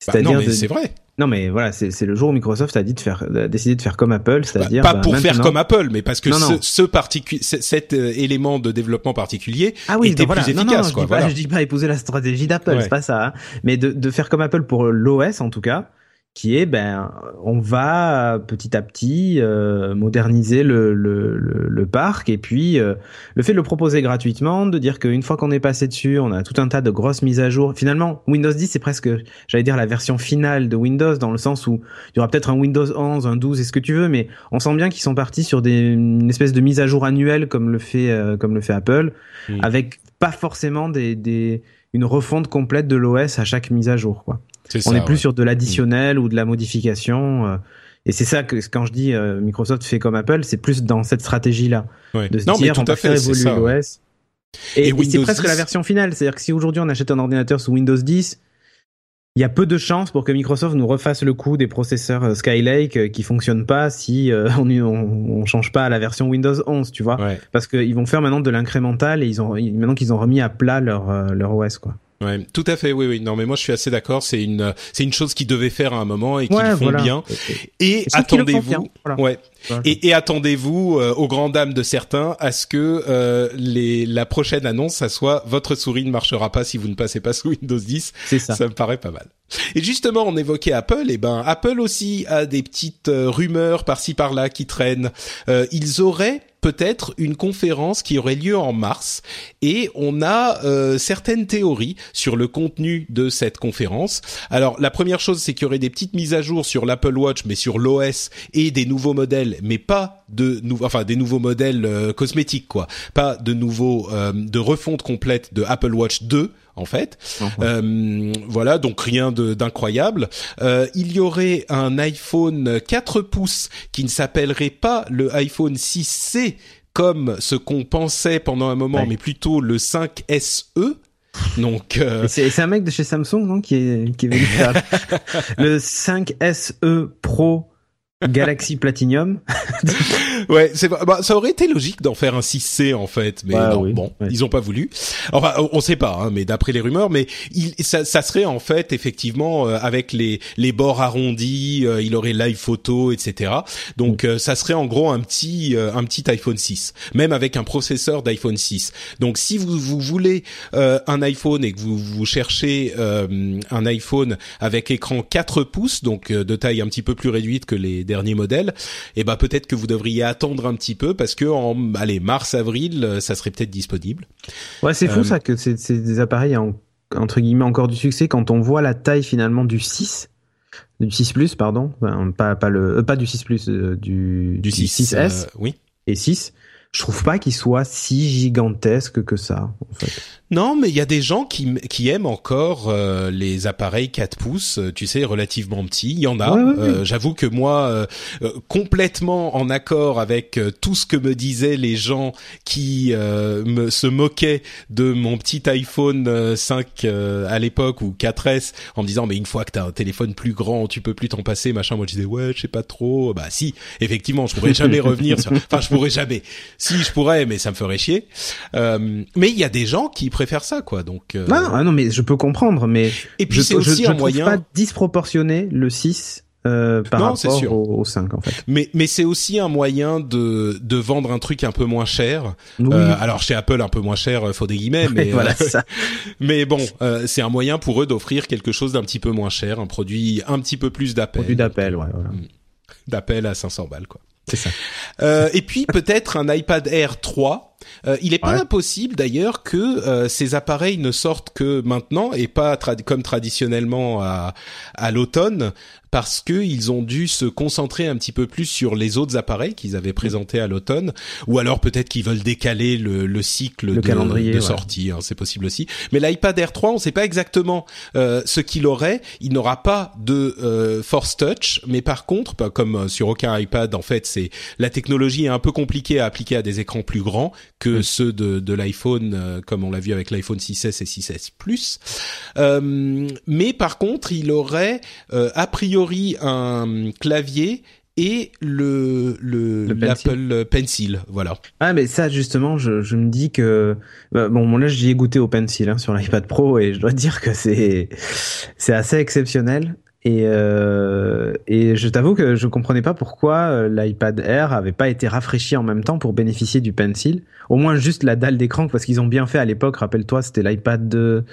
C'est-à-dire mais c'est vrai. Non, mais voilà, c'est le jour où Microsoft a dit de faire, a décidé de faire comme Apple, c'est-à-dire pas bah, pour faire comme Apple, mais parce que ce, ce particulier, cet euh, élément de développement particulier ah oui, était plus efficace. Non, je, dis pas, je dis pas épouser la stratégie d'Apple, c'est pas ça. Hein. Mais de, de faire comme Apple pour l'OS en tout cas, qui est ben on va petit à petit euh, moderniser le, le, le, parc. Et puis euh, le fait de le proposer gratuitement, de dire qu'une fois qu'on est passé dessus, on a tout un tas de grosses mises à jour. Finalement, Windows 10 c'est presque, j'allais dire la version finale de Windows dans le sens où il y aura peut-être un Windows 11, un 12 et ce que tu veux, mais on sent bien qu'ils sont partis sur des une espèce de mise à jour annuelle comme le fait euh, comme le fait Apple, avec pas forcément des, des une refonte complète de l'OS à chaque mise à jour quoi on est plus sur de l'additionnel ou de la modification. Euh, et c'est ça que quand je dis euh, Microsoft fait comme Apple, c'est plus dans cette stratégie-là. De se dire on va faire évoluer l'OS. Et, c'est presque la version finale, c'est-à-dire que si aujourd'hui on achète un ordinateur sous Windows 10, il y a peu de chances pour que Microsoft nous refasse le coup des processeurs euh, Skylake qui fonctionnent pas si on, on, change pas à la version Windows 11, tu vois, parce qu'ils vont faire maintenant de l'incrémental et ils ont maintenant qu'ils ont remis à plat leur leur OS quoi. Ouais, tout à fait. Oui, oui. Non, mais moi, je suis assez d'accord. C'est une, c'est une chose qu'ils devaient faire à un moment et qu'ils font bien. Et, attendez-vous, ouais. Et, et attendez-vous euh, aux grandes dames de certains à ce que euh, les, la prochaine annonce, ça soit votre souris ne marchera pas si vous ne passez pas sous Windows 10. C'est ça. Ça me paraît pas mal. Et justement, on évoquait Apple. Et eh ben, Apple aussi a des petites euh, rumeurs par-ci par-là qui traînent. ils auraient peut-être une conférence qui aurait lieu en mars et on a euh, certaines théories sur le contenu de cette conférence. Alors la première chose c'est qu'il y aurait des petites mises à jour sur l'Apple Watch mais sur l'OS et des nouveaux modèles mais pas de nouveaux enfin des nouveaux modèles euh, cosmétiques quoi, pas de nouveaux euh, de refonte complète de Apple Watch 2 en fait. Euh, voilà, donc rien d'incroyable. Euh, il y aurait un iPhone 4 pouces qui ne s'appellerait pas le iPhone 6C comme ce qu'on pensait pendant un moment, mais plutôt le 5 SE. Donc euh... c'est un mec de chez Samsung non qui est qui est venu faire le 5 SE Pro Galaxy Platinum. ouais, c'est bah, ça aurait été logique d'en faire un 6C en fait, mais bah non, bon, ils ont pas voulu. Enfin, on sait pas, hein, mais d'après les rumeurs, mais il, ça, ça, serait en fait effectivement euh, avec les les bords arrondis, euh, il aurait live photo, etc. Donc euh, ça serait en gros un petit un petit iPhone 6, même avec un processeur d'iPhone 6. Donc si vous vous voulez un iPhone et que vous vous cherchez un iPhone avec écran 4 pouces, donc de taille un petit peu plus réduite que les derniers modèles, et eh ben peut-être que vous devriez attendre un petit peu parce que en allez mars avril euh, ça serait peut-être disponible. Ouais, c'est fou euh, ça que c'est des appareils en, entre guillemets encore du succès quand on voit la taille finalement du 6 du 6 Plus pardon, pas pas le euh, pas du 6 Plus du du 6, s oui. Et 6 je trouve pas qu'il soit si gigantesque que ça. En fait. Non, mais il y a des gens qui, qui aiment encore euh, les appareils 4 pouces, euh, tu sais, relativement petits. Il y en a. Euh, j'avoue que moi, complètement en accord avec tout ce que me disaient les gens qui me, se moquaient de mon petit iPhone 5 à l'époque ou 4S en me disant mais une fois que t'as un téléphone plus grand, tu peux plus t'en passer, machin. Moi je disais ouais, je sais pas trop. Bah si, effectivement, je pourrais jamais revenir. Sur... Enfin, je pourrais jamais. Si je pourrais, mais ça me ferait chier. mais il y a des gens qui préfère ça, quoi. Donc euh, non, ah non, mais je peux comprendre, mais et puis c'est aussi je, un moyen pas disproportionné le 6 euh, par rapport sûr. Au, 5 en fait. Mais mais c'est aussi un moyen de de vendre un truc un peu moins cher. Euh, alors chez Apple un peu moins cher, euh, faut des guillemets, mais voilà ça. mais bon, c'est un moyen pour eux d'offrir quelque chose d'un petit peu moins cher, un produit un petit peu plus d'appel. Produit d'appel, ouais, voilà. D'appel à 500 balles quoi. C'est ça. Euh, et puis peut-être un iPad Air 3. Euh, il est pas impossible d'ailleurs que euh, ces appareils ne sortent que maintenant et pas comme traditionnellement à, à l'automne parce que ils ont dû se concentrer un petit peu plus sur les autres appareils qu'ils avaient présentés à l'automne, ou alors peut-être qu'ils veulent décaler le, le cycle de, calendrier, de sortie, hein, c'est possible aussi. Mais l'iPad Air 3, on ne sait pas exactement euh, ce qu'il aurait. Il n'aura pas de euh, Force Touch, mais par contre, comme euh, sur aucun iPad, en fait, c'est la technologie est un peu compliquée à appliquer à des écrans plus grands que ceux de, de l'iPhone, euh, comme on l'a vu avec l'iPhone 6s et 6s Plus. mais par contre, il aurait a priori un clavier et le le, l'Apple Pencil. voilà. Ah mais ça justement, je, je me dis que bah, bon, là j'y ai goûté au Pencil hein, sur l'iPad Pro et je dois dire que c'est c'est assez exceptionnel. Et, euh, et je t'avoue que je comprenais pas pourquoi euh, l'iPad Air avait pas été rafraîchi en même temps pour bénéficier du Pencil. Au moins juste la dalle d'écran parce qu'ils ont bien fait à l'époque. Rappelle-toi, c'était l'iPad de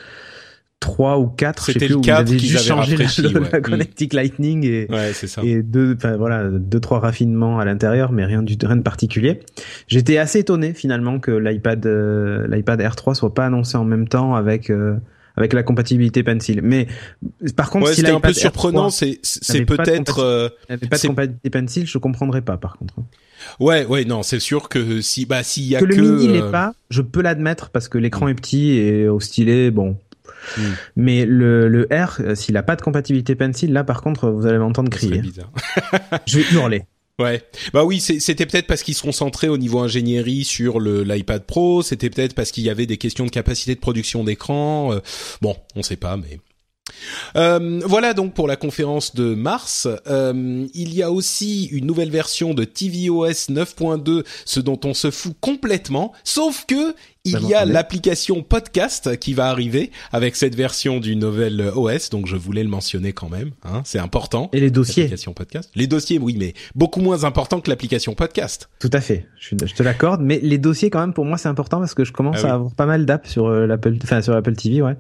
3 ou 4, c'était le 4 qu'ils juste avaient changé la, ouais. la connectique Lightning et, Ouais, c'est ça. et deux, enfin voilà, deux trois raffinements à l'intérieur, mais rien du rien de particulier. J'étais assez étonné finalement que l'iPad euh, l'iPad R3 soit pas annoncé en même temps avec euh, avec la compatibilité Pencil. Mais par contre, Ouais, si c'était un peu surprenant. R3 C'est c'est peut-être. euh, n'avait pas de c'est- compatibilité Pencil, je comprendrais pas par contre. Ouais, ouais, non, c'est sûr que si, bah, s'il y a que que, le mini euh, l'est pas, je peux l'admettre parce que l'écran est petit et au stylet, bon. Mm. Mais le, le R, euh, s'il a pas de compatibilité Pencil, là par contre, vous allez m'entendre crier. bizarre. Je vais hurler. Ouais, bah oui, c'était peut-être parce qu'ils se concentraient au niveau ingénierie sur l'iPad Pro. C'était peut-être parce qu'il y avait des questions de capacité de production d'écran. euh, bon, on sait pas, mais. Euh, voilà donc pour la conférence de mars. Euh, il y a aussi une nouvelle version de tvOS 9.2, ce dont on se fout complètement, sauf que il y a l'application podcast qui va arriver avec cette version du nouvel OS, donc je voulais le mentionner quand même, hein, c'est important. Et les dossiers, L'application podcast. Les dossiers, oui, mais beaucoup moins important que l'application podcast. tout à fait. Je, suis- je te l'accorde. Mais les dossiers, quand même, pour moi, c'est important parce que je commence Ah oui. à avoir pas mal d'apps sur euh, l'Apple, enfin sur l'Apple TV, ouais.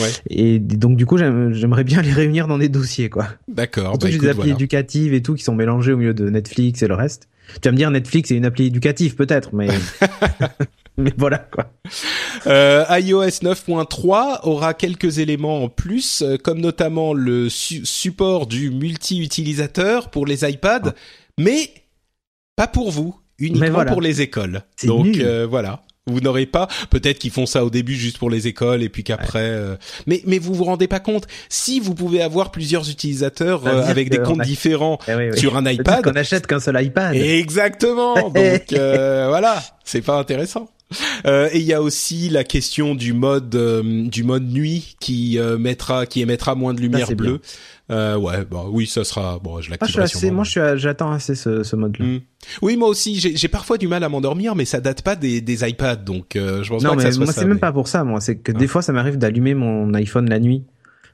Ouais. Et donc du coup, j'aime- j'aimerais bien les réunir dans des dossiers, quoi. D'accord. Surtout Bah, écoute, des applis voilà. éducatives et tout qui sont mélangées au milieu de Netflix et le reste. Tu vas me dire Netflix c'est une appli éducative peut-être, mais mais voilà quoi. Euh, iOS 9.3 aura quelques éléments en plus, euh, comme notamment le su- support du multi-utilisateur pour les iPads, mais pas pour vous, uniquement voilà. pour les écoles. Donc euh, voilà. Vous n'aurez pas, peut-être qu'ils font ça au début juste pour les écoles et puis qu'après, euh, mais mais vous vous rendez pas compte si vous pouvez avoir plusieurs utilisateurs euh, avec des comptes a- différents Eh oui, oui. sur un iPad, qu'on achète qu'un seul iPad. Exactement. Donc euh, voilà, c'est pas intéressant. Euh, et il y a aussi la question du mode euh, du mode nuit qui euh, mettra qui émettra moins de lumière bleue. Euh, ouais, bah oui, ça sera bon, je Moi, je suis l'activerai assez, moi, je suis, à- j'attends assez ce, ce mode-là. Hmm. Oui, moi aussi, j'ai parfois du mal à m'endormir, mais ça date pas des, des iPads, donc euh, je pense Non, pas que mais ça soit moi, c'est même pas pour ça, moi. C'est que Ah. des fois, ça m'arrive d'allumer mon iPhone la nuit.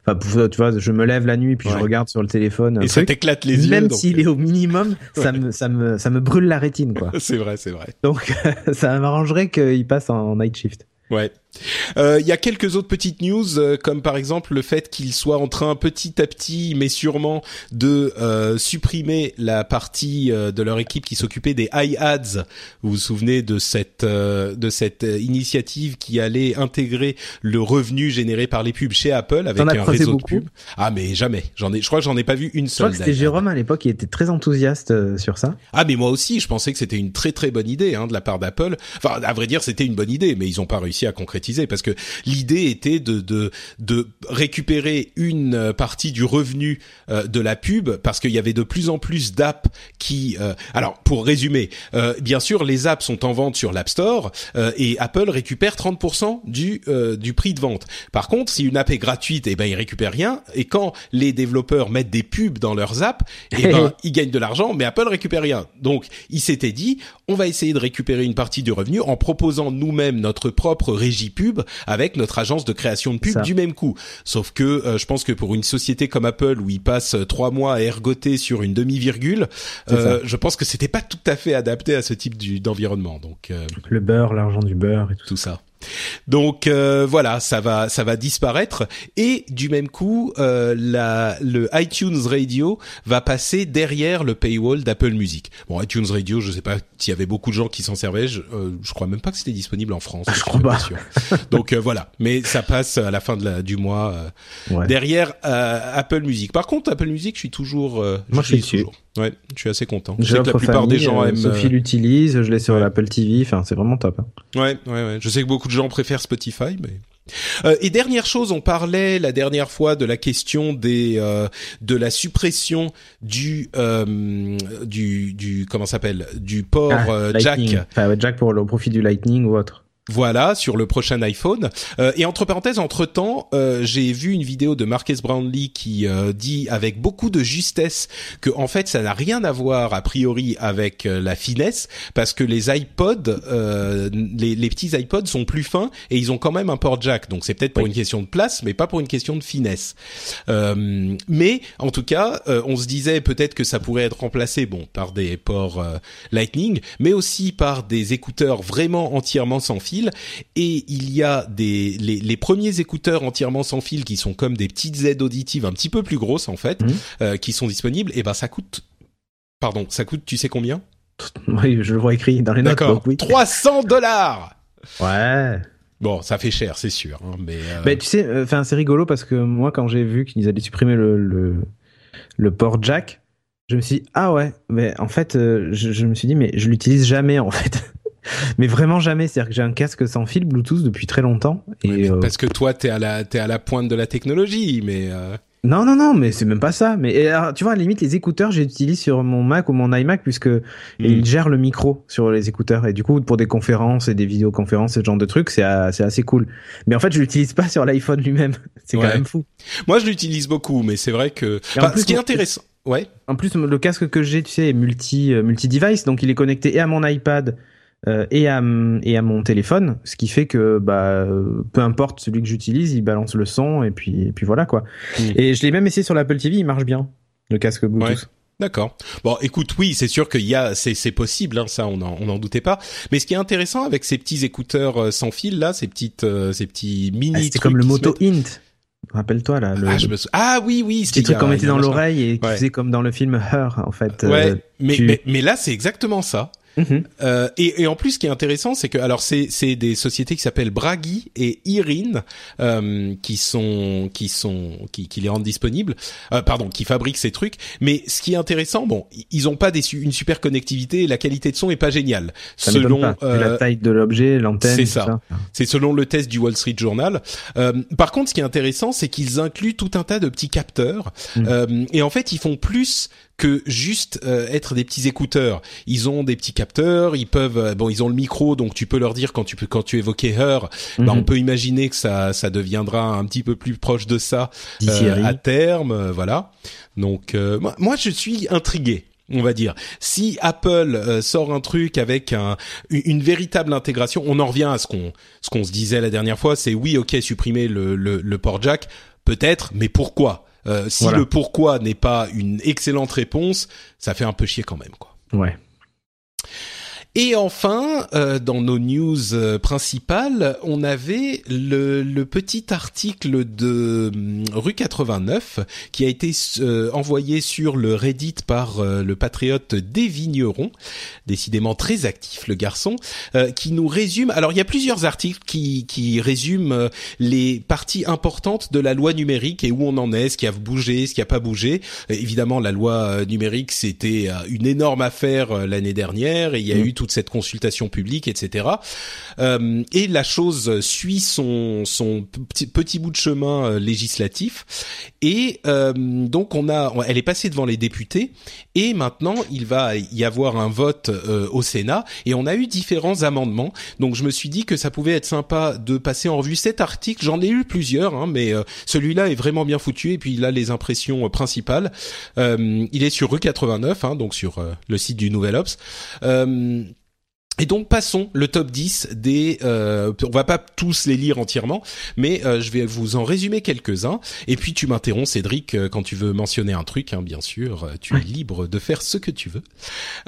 Enfin, tu vois, je me lève la nuit, puis Ouais. je regarde sur le téléphone. Et ça t'éclate les yeux. Même donc, s'il est au minimum, ça me, ça me, ça me brûle la rétine, quoi. C'est vrai, c'est vrai. Donc, ça m'arrangerait qu'il passe en night shift. Ouais. Euh, Il y a quelques autres petites news, euh, comme par exemple le fait qu'il soit en train petit à petit, mais sûrement, de euh, supprimer la partie euh, de leur équipe qui s'occupait des iAds. Vous vous souvenez de cette euh, de cette initiative qui allait intégrer le revenu généré par les pubs chez Apple avec un réseau de beaucoup pubs? Ah mais jamais. J'en ai. Je crois que j'en ai pas vu une Je crois seule. que c'était. Jérôme à l'époque qui était très enthousiaste euh, sur ça. Ah mais moi aussi, je pensais que c'était une très très bonne idée hein, de la part d'Apple. Enfin, à vrai dire, c'était une bonne idée, mais ils n'ont pas réussi à concrétiser parce que l'idée était de de de récupérer une euh, partie du revenu euh, de la pub parce qu'il y avait de plus en plus d'apps qui. euh, alors, pour résumer, euh, bien sûr, les apps sont en vente sur l'App Store euh, et Apple récupère 30% du euh, du prix de vente. Par contre, si une app est gratuite, eh ben ils récupèrent rien. Et quand les développeurs mettent des pubs dans leurs apps, eh ben ils gagnent de l'argent, mais Apple récupère rien. Donc, il s'était dit, on va essayer de récupérer une partie du revenu en proposant nous-mêmes notre propre régie pub avec notre agence de création de pub du même coup. Sauf que euh, je pense que pour une société comme Apple où ils passent euh, trois mois à ergoter sur une demi-virgule, euh, je pense que c'était pas tout à fait adapté à ce type d'environnement. Donc euh, Le beurre, l'argent du beurre et tout. tout ça. Donc euh, voilà, ça va, ça va disparaître et du même coup, euh, la, le iTunes Radio va passer derrière le paywall d'Apple Music. Bon, iTunes Radio, je sais pas s'il y avait beaucoup de gens qui s'en servaient. Je, euh, je crois même pas que c'était disponible en France. Ah, je crois pas. sûr. Donc euh, voilà, mais ça passe à la fin de la, du mois euh, Ouais. derrière euh, Apple Music. Par contre, Apple Music, je suis toujours. euh, Moi, je suis toujours. Ouais, je suis assez content. Je sais que la plupart des gens euh, aiment. Sophie euh, l'utilise, je l'ai sur ouais. l'Apple TV. Enfin, c'est vraiment top. hein. Ouais, ouais, ouais. Je sais que beaucoup de gens préfèrent Spotify, mais. Euh, et dernière chose, on parlait la dernière fois de la question des euh, de la suppression du euh, du du comment ça s'appelle? Du port Ah, euh, jack. Enfin, jack pour le profit du Lightning ou autre. Voilà, sur le prochain iPhone. Euh, et entre parenthèses, entre temps, j'ai vu une vidéo de Marques Brownlee qui euh, dit avec beaucoup de justesse que en fait, ça n'a rien à voir a priori avec euh, la finesse, parce que les iPods, euh, les, les petits iPods sont plus fins et ils ont quand même un port jack. Donc c'est peut-être pour Oui. une question de place, mais pas pour une question de finesse. Euh, mais en tout cas, euh, on se disait peut-être que ça pourrait être remplacé, bon, par des ports euh, Lightning, mais aussi par des écouteurs vraiment entièrement sans fil fil et il y a des les, les, premiers écouteurs entièrement sans fil qui sont comme des petites aides auditives un petit peu plus grosses en fait, mmh. qui sont disponibles. Et ben ça coûte, pardon, ça coûte, tu sais combien? Oui, je le vois écrit dans les notes. D'accord. Oui. 300 dollars. Ouais. Bon, ça fait cher, c'est sûr. Hein, mais, euh... mais tu sais, enfin, c'est rigolo parce que moi, quand j'ai vu qu'ils allaient supprimer le, le, le port jack, je me suis dit, ah ouais, mais en fait, euh, je, je, me suis dit, mais je l'utilise jamais en fait. mais vraiment jamais. C'est-à-dire que j'ai un casque sans fil Bluetooth depuis très longtemps. Et ouais, parce que toi, t'es à la t'es à la pointe de la technologie, mais. Euh... Non, non, non, mais c'est même pas ça. Mais alors, tu vois, à la limite, les écouteurs, j'utilise sur mon Mac ou mon iMac puisque mm. ils gèrent le micro sur les écouteurs. Et du coup, pour des conférences et des vidéoconférences, ce genre de trucs, c'est assez cool. Mais en fait, je l'utilise pas sur l'iPhone lui-même. C'est ouais. quand même fou. Moi, je l'utilise beaucoup, mais c'est vrai que. Enfin, plus, ce qui est intéressant. Ouais. En plus, le casque que j'ai, tu sais, est multi, multi device, donc il est connecté et à mon iPad euh, et à et à mon téléphone, ce qui fait que bah peu importe celui que j'utilise, il balance le son et puis et puis voilà quoi. Mmh. Et je l'ai même essayé sur l'Apple TV, il marche bien le casque Bluetooth. Ouais. D'accord. Bon, écoute, oui, c'est sûr qu'il y a, c'est, c'est possible, hein, ça, on en, on en doutait pas. Mais ce qui est intéressant avec ces petits écouteurs euh, sans fil là, ces petites, euh, ces petits mini. Ah, c'est comme le Moto Int. Rappelle-toi là. Le... Ah, je me sou... ah oui, oui. Petit truc qu'on mettait dans l'oreille et qui ouais. faisait comme dans le film Her, en fait. Ouais. Euh, mais, tu... mais mais là, c'est exactement ça. Mmh. Euh, et, et, en plus, ce qui est intéressant, c'est que alors c'est c'est des sociétés qui s'appellent Bragi et Irin euh, qui sont qui sont qui, qui les rendent disponibles, euh, pardon, qui fabriquent ces trucs. Mais ce qui est intéressant, bon, ils ont pas des une super connectivité et la qualité de son est pas géniale. Ça selon pas. la taille de l'objet, l'antenne. C'est ça. ça. C'est selon le test du Wall Street Journal. par contre, ce qui est intéressant, c'est qu'ils incluent tout un tas de petits capteurs mmh. et en fait, ils font plus que juste euh, être des petits écouteurs. Ils ont des petits capteurs, ils peuvent euh, bon, ils ont le micro donc tu peux leur dire quand tu peux quand tu évoquais Her, mm -hmm. bah, on peut imaginer que ça ça deviendra un petit peu plus proche de ça euh, à terme, voilà. Donc moi, moi je suis intrigué on va dire. Si Apple euh, sort un truc avec un, une, véritable intégration, on en revient à ce qu'on ce qu'on se disait la dernière fois, c'est oui, ok, supprimer le, le, le port jack, peut-être, mais pourquoi? Euh, si voilà. le pourquoi n'est pas une excellente réponse, ça fait un peu chier quand même, quoi. Ouais. Et enfin, euh, dans nos news euh, principales, on avait le, le, petit article de euh, rue 89 qui a été euh, envoyé sur le Reddit par euh, le patriote des vignerons, décidément très actif le garçon, qui nous résume. Alors il y a plusieurs articles qui, qui résument les parties importantes de la loi numérique et où on en est, ce qui a bougé, ce qui a pas bougé. évidemment, la loi numérique c'était une énorme affaire l'année dernière et il y a mmh. eu toute cette consultation publique, etc. Euh, et la chose suit son, petit, bout de chemin euh, législatif. Et euh, donc on a, elle est passée devant les députés. Et maintenant, il va y avoir un vote au Sénat. Et on a eu différents amendements. Donc je me suis dit que ça pouvait être sympa de passer en revue cet article. J'en ai eu plusieurs, hein, mais celui-là est vraiment bien foutu. Et puis il a les impressions principales. il est sur rue 89, hein, donc sur le site du Nouvel Ops. Et donc passons le top 10 des euh, on va pas tous les lire entièrement mais euh, je vais vous en résumer quelques-uns. Et puis tu m'interromps Cédric euh, quand tu veux mentionner un truc hein, bien sûr. Tu es libre de faire ce que tu veux.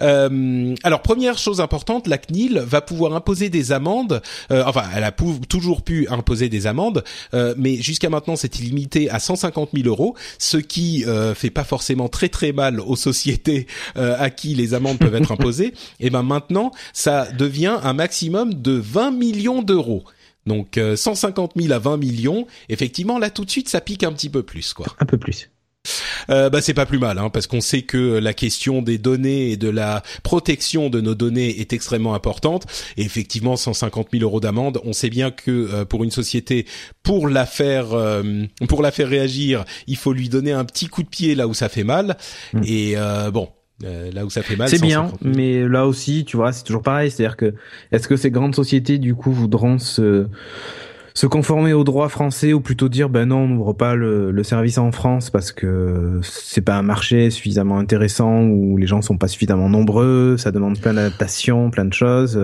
Euh, alors première chose importante la CNIL va pouvoir imposer des amendes euh, enfin elle a toujours pu imposer des amendes euh, mais jusqu'à maintenant c'était limité à 150 000 euros ce qui fait pas forcément très très mal aux sociétés à qui les amendes peuvent être imposées. Et ben maintenant ça devient un maximum de 20 millions d'euros. Donc euh, 150 000 à 20 millions, effectivement là tout de suite ça pique un petit peu plus quoi. Un peu plus. Euh, bah c'est pas plus mal hein, parce qu'on sait que la question des données et de la protection de nos données est extrêmement importante et effectivement 150 000 euros d'amende on sait bien que euh, pour une société pour la faire euh, pour la faire réagir il faut lui donner un petit coup de pied là où ça fait mal mmh. et euh, bon euh, là où ça fait mal. C'est bien, mais là aussi, tu vois, c'est toujours pareil. C'est-à-dire que est-ce que ces grandes sociétés du coup voudront se se conformer au droit français ou plutôt dire ben non on n'ouvre pas le, le, service en France parce que c'est pas un marché suffisamment intéressant ou les gens sont pas suffisamment nombreux, ça demande plein d'adaptations, plein de choses.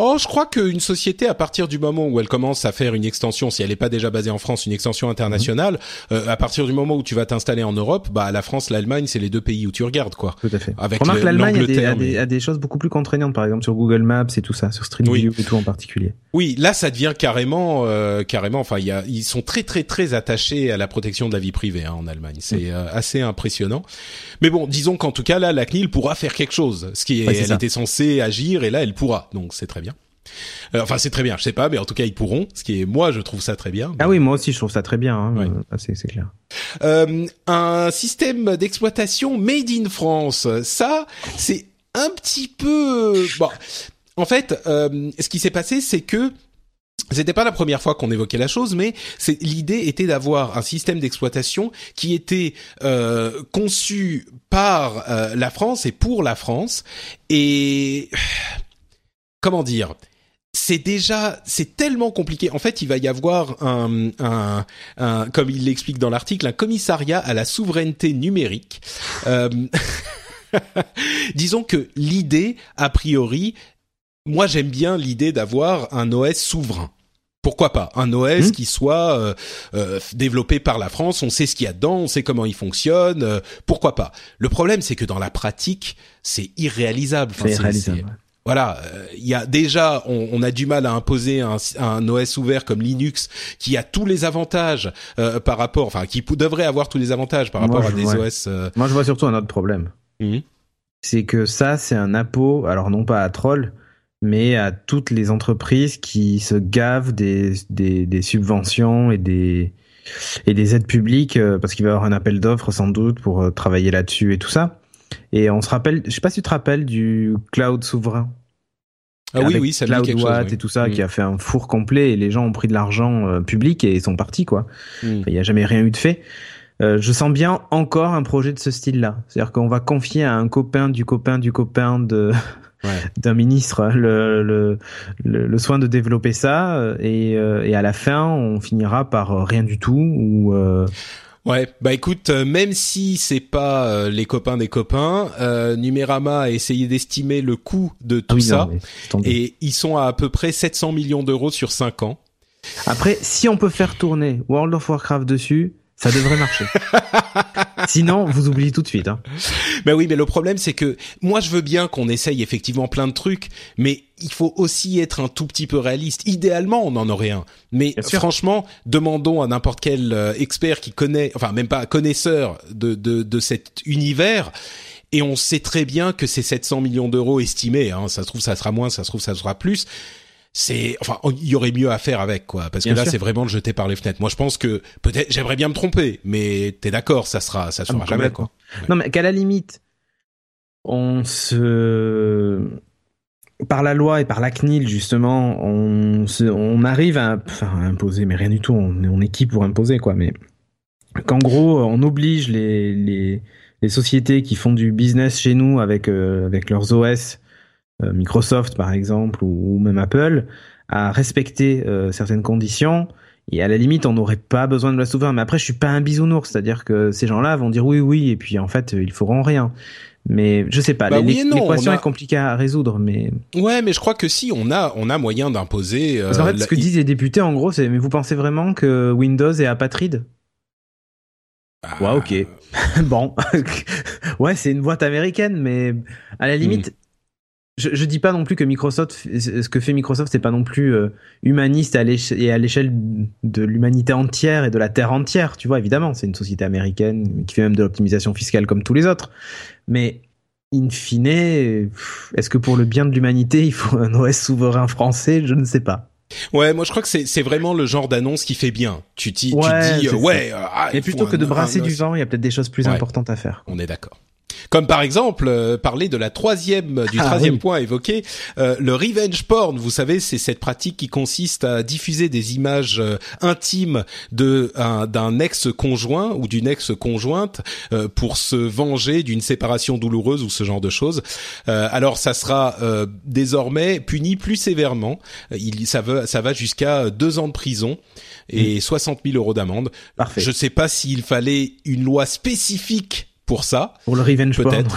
Oh, je crois qu'une société, à partir du moment où elle commence à faire une extension, si elle n'est pas déjà basée en France, une extension internationale, mmh. euh, à partir du moment où tu vas t'installer en Europe, bah la France, l'Allemagne, c'est les deux pays où tu regardes, quoi. Tout à fait. Avec Remarque, l'Allemagne a, des, a, des, choses beaucoup plus contraignantes, par exemple sur Google Maps et tout ça, sur Street View et tout en particulier. Oui, là, ça devient carrément, euh, carrément. Enfin, il y a, ils sont très, très, très attachés à la protection de la vie privée hein, en Allemagne. C'est mmh. euh, assez impressionnant. Mais bon, disons qu'en tout cas, là, la CNIL pourra faire quelque chose. Ce qui est, elle était censée agir et là, elle pourra. Donc, c'est très bien. Euh, enfin, c'est très bien. Je sais pas, mais en tout cas, ils pourront. Ce qui est, moi, je trouve ça très bien. Ah oui, moi aussi, je trouve ça très bien. Hein. Euh, c'est clair. Euh, un système d'exploitation made in France. Ça, c'est un petit peu. Bon, en fait, euh, ce qui s'est passé, c'est que c'était pas la première fois qu'on évoquait la chose, mais c'est l'idée était d'avoir un système d'exploitation qui était euh, conçu par la France et pour la France. Et comment dire? C'est déjà, c'est tellement compliqué. En fait, il va y avoir un, un, un comme il l'explique dans l'article, un commissariat à la souveraineté numérique. Euh, disons que l'idée, a priori, moi j'aime bien l'idée d'avoir un OS souverain. Pourquoi pas? Un OS mmh. qui soit euh, euh, développé par la France On sait ce qu'il y a dedans, on sait comment il fonctionne. Euh, pourquoi pas? Le problème, c'est que dans la pratique, c'est irréalisable. c'est irréalisable voilà, il y a déjà, on, a du mal à imposer un, un, OS ouvert comme Linux qui a tous les avantages euh, par rapport, enfin qui devrait avoir tous les avantages par rapport à des OS. Euh, Moi, je vois surtout un autre problème. Mmh. C'est que ça, c'est un impôt, alors non pas à troll, mais à toutes les entreprises qui se gavent des, des, des subventions et des et des aides publiques euh, parce qu'il va y avoir un appel d'offres sans doute pour travailler là-dessus et tout ça. Et on se rappelle, je sais pas si tu te rappelles du cloud souverain. Ah oui, oui, ça Cloud quelque chose, et tout ça, qui mm. a fait un four complet et les gens ont pris de l'argent euh, public et ils sont partis, quoi. Mm. Il n'y a jamais rien eu de fait. Euh, je sens bien encore un projet de ce style-là. C'est-à-dire qu'on va confier à un copain du copain du copain de d'un ministre le, le, le, soin de développer ça euh, et, et à la fin on finira par rien du tout ou Ouais, bah écoute, euh, même si c'est pas euh, les copains des copains, euh, Numérama a essayé d'estimer le coût de tout ça, et ils sont à à peu près 700 millions d'euros sur 5 ans. Après, si on peut faire tourner World of Warcraft dessus, ça devrait marcher. Sinon, vous oubliez tout de suite. Hein. Ben oui, mais le problème, c'est que moi, je veux bien qu'on essaye effectivement plein de trucs, mais il faut aussi être un tout petit peu réaliste. Idéalement, on en aurait un. Mais franchement, demandons à n'importe quel euh, expert qui connaît, enfin même pas connaisseur de, de, de cet univers, et on sait très bien que c'est 700 millions d'euros estimés. Hein. Ça se trouve, ça sera moins, ça se trouve, ça sera plus c'est enfin il y aurait mieux à faire avec quoi. Parce que là c'est vraiment le jeter par les fenêtres. Moi je pense que peut-être j'aimerais bien me tromper mais t'es d'accord ça sera ça sera ah, jamais quoi. Non mais qu'à la limite on se par la loi et par la CNIL justement on se... on arrive à enfin à imposer mais rien du tout. On, on est qui pour imposer quoi. Mais qu'en gros on oblige les, les les sociétés qui font du business chez nous avec euh, avec leurs OS Microsoft par exemple ou, même Apple à respecter euh, certaines conditions. Et à la limite, on n'aurait pas besoin de la souverain. Mais après, je suis pas un bisounours, c'est-à-dire que ces gens-là vont dire oui, oui, et puis en fait, ils feront rien. Mais je sais pas, bah l'équation est compliquée à résoudre, mais ouais, mais je crois que si on a on a moyen d'imposer. Euh, fait, ce que disent les députés, en gros, c'est mais vous pensez vraiment que Windows est apatride? Ah. Ouais, ok. bon, ouais, c'est une boîte américaine, mais à la limite, hmm je, je dis pas non plus que Microsoft, ce que fait Microsoft, c'est pas non plus euh, humaniste et à l'échelle de l'humanité entière et de la terre entière. Tu vois, évidemment, c'est une société américaine qui fait même de l'optimisation fiscale comme tous les autres. Mais in fine, est-ce que pour le bien de l'humanité, il faut un OS souverain français? Je ne sais pas. Ouais, moi je crois que c'est vraiment le genre d'annonce qui fait bien. Tu, dis, ouais, tu dis, ouais. Euh, ah, Et plutôt que de brasser du vent, il y a peut-être des choses plus importantes à faire. On est d'accord. Comme par exemple euh, parler de la troisième du ah troisième point évoqué, euh, le revenge porn. Vous savez, c'est cette pratique qui consiste à diffuser des images euh, intimes de d'un ex-conjoint ou d'une ex-conjointe pour se venger d'une séparation douloureuse ou ce genre de choses. alors ça sera désormais puni plus sévèrement. Il ça va ça va jusqu'à deux ans de prison et 60 mm. 000 euros d'amende. Parfait. Je sais pas s'il fallait une loi spécifique pour ça. Pour le revenge peut-être.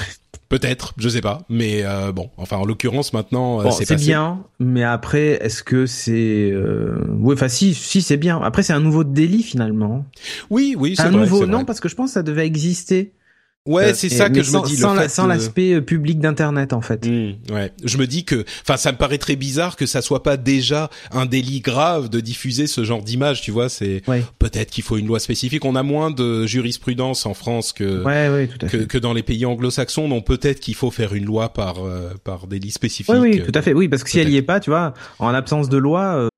Peut-être, je sais pas, mais euh, bon, enfin en l'occurrence maintenant euh, c'est bien, mais après est-ce que c'est euh... oui, enfin si, si c'est bien. Après c'est un nouveau délit finalement. Oui, oui, c'est un nouveau non parce que je pense que ça devait exister Ouais, euh, c'est ça que je me dis. Sans, l'aspect euh, public d'internet en fait. Mmh, ouais, je me dis que, enfin, ça me paraît très bizarre que ça soit pas déjà un délit grave de diffuser ce genre d'image. Tu vois, c'est peut-être qu'il faut une loi spécifique. On a moins de jurisprudence en France que que, que, dans les pays anglo-saxons, donc peut-être qu'il faut faire une loi par euh, par délit spécifique. Oui, oui, tout à fait. Oui, parce que si elle y est pas, tu vois, en absence de loi.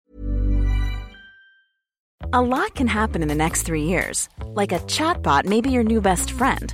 A lot can happen in the next three years, like a chatbot may be your new best friend.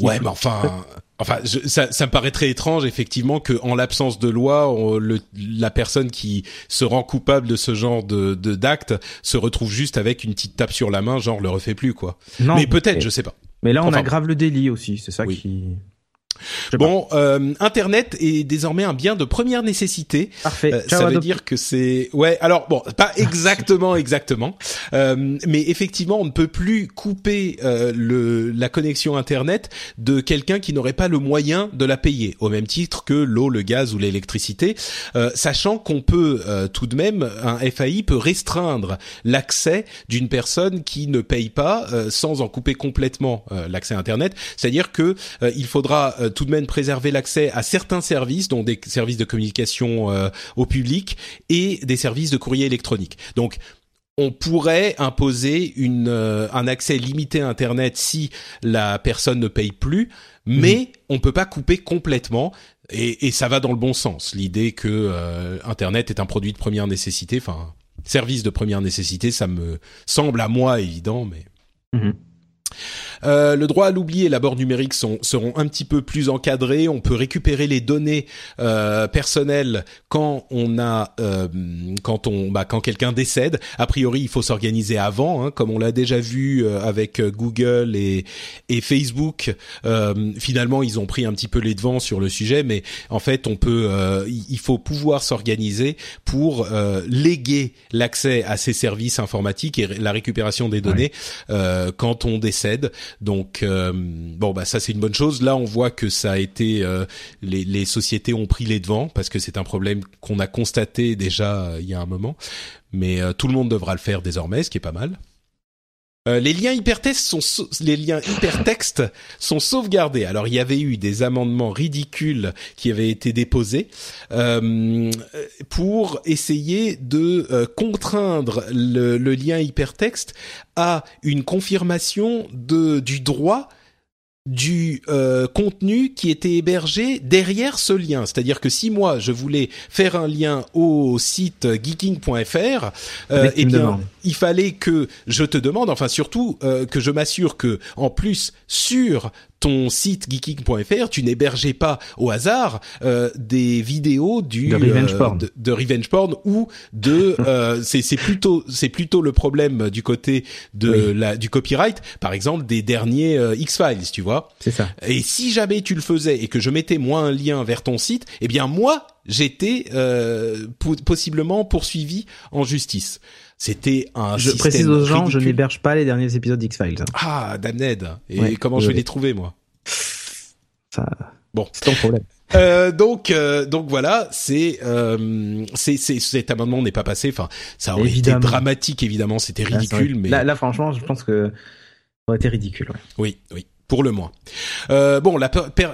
Ouais, mais enfin, enfin, ça, ça me paraît très étrange effectivement que en l'absence de loi, le, la personne qui se rend coupable de ce genre de d'acte se retrouve juste avec une petite tape sur la main, genre le refait plus quoi. Non, mais peut-être, je sais pas. Mais là, on aggrave le délit aussi, c'est ça qui. Bon, euh, Internet est désormais un bien de première nécessité. Parfait. Euh, ça veut dire que c'est ouais. Alors bon, pas exactement, exactement, euh, mais effectivement, on ne peut plus couper euh, le la connexion Internet de quelqu'un qui n'aurait pas le moyen de la payer, au même titre que l'eau, le gaz ou l'électricité, euh, sachant qu'on peut euh, tout de même un FAI peut restreindre l'accès d'une personne qui ne paye pas sans en couper complètement l'accès Internet. C'est-à-dire que il faudra tout de même préserver l'accès à certains services, dont des services de communication euh, au public et des services de courrier électronique. Donc on pourrait imposer une, euh, un accès limité à Internet si la personne ne paye plus, mais mhm. on peut pas couper complètement. Et, et, ça va dans le bon sens. L'idée que euh, Internet est un produit de première nécessité, enfin service de première nécessité, ça me semble à moi évident, mais. Mhm. Euh, le droit à l'oubli et l'abord numérique sont, seront un petit peu plus encadrés. On peut récupérer les données euh, personnelles quand on a, euh, quand on, bah, quand quelqu'un décède. A priori, il faut s'organiser avant, hein, comme on l'a déjà vu euh, avec euh, Google et, et Facebook. finalement, ils ont pris un petit peu les devants sur le sujet, mais en fait, on peut, il faut pouvoir s'organiser pour léguer l'accès à ces services informatiques et la récupération des données quand on décède. Donc euh, bon bah ça c'est une bonne chose. Là on voit que ça a été euh, les, les, sociétés ont pris les devants parce que c'est un problème qu'on a constaté déjà euh, il y a un moment. Mais tout le monde devra le faire désormais, ce qui est pas mal. Euh, les liens hypertextes sont les liens hypertextes sont sauvegardés. Alors il y avait eu des amendements ridicules qui avaient été déposés euh, pour essayer de euh, contraindre le, le, lien hypertexte à une confirmation de du droit du euh, contenu qui était hébergé derrière ce lien. C'est-à-dire que si moi je voulais faire un lien au site geeking.fr, euh, bien il fallait que je te demande, enfin surtout euh, que je m'assure que en plus sur ton site geeking.fr, tu n'hébergeais pas au hasard euh, des vidéos du de revenge porn, de, de, revenge porn ou de euh, c'est c'est plutôt c'est plutôt le problème du côté de oui. la du copyright, par exemple des derniers euh, X Files, tu vois. C'est ça. Et si jamais tu le faisais et que je mettais moi un lien vers ton site, eh bien moi j'étais euh, possiblement poursuivi en justice. C'était un je précise aux gens, ridicule. je n'héberge pas les derniers épisodes d'X-Files. Ah, damned. Et ouais, comment je vais les trouver, moi Ça, bon, c'est ton problème. Euh, donc, euh, donc voilà, c'est, euh, c'est, c'est, cet amendement n'est pas passé. Enfin, ça aurait évidemment. été dramatique, évidemment. C'était ridicule, là, mais là, là, franchement, je pense que ça aurait été ridicule. Ouais. Oui, oui, pour le moins. Euh, bon, la, per, per,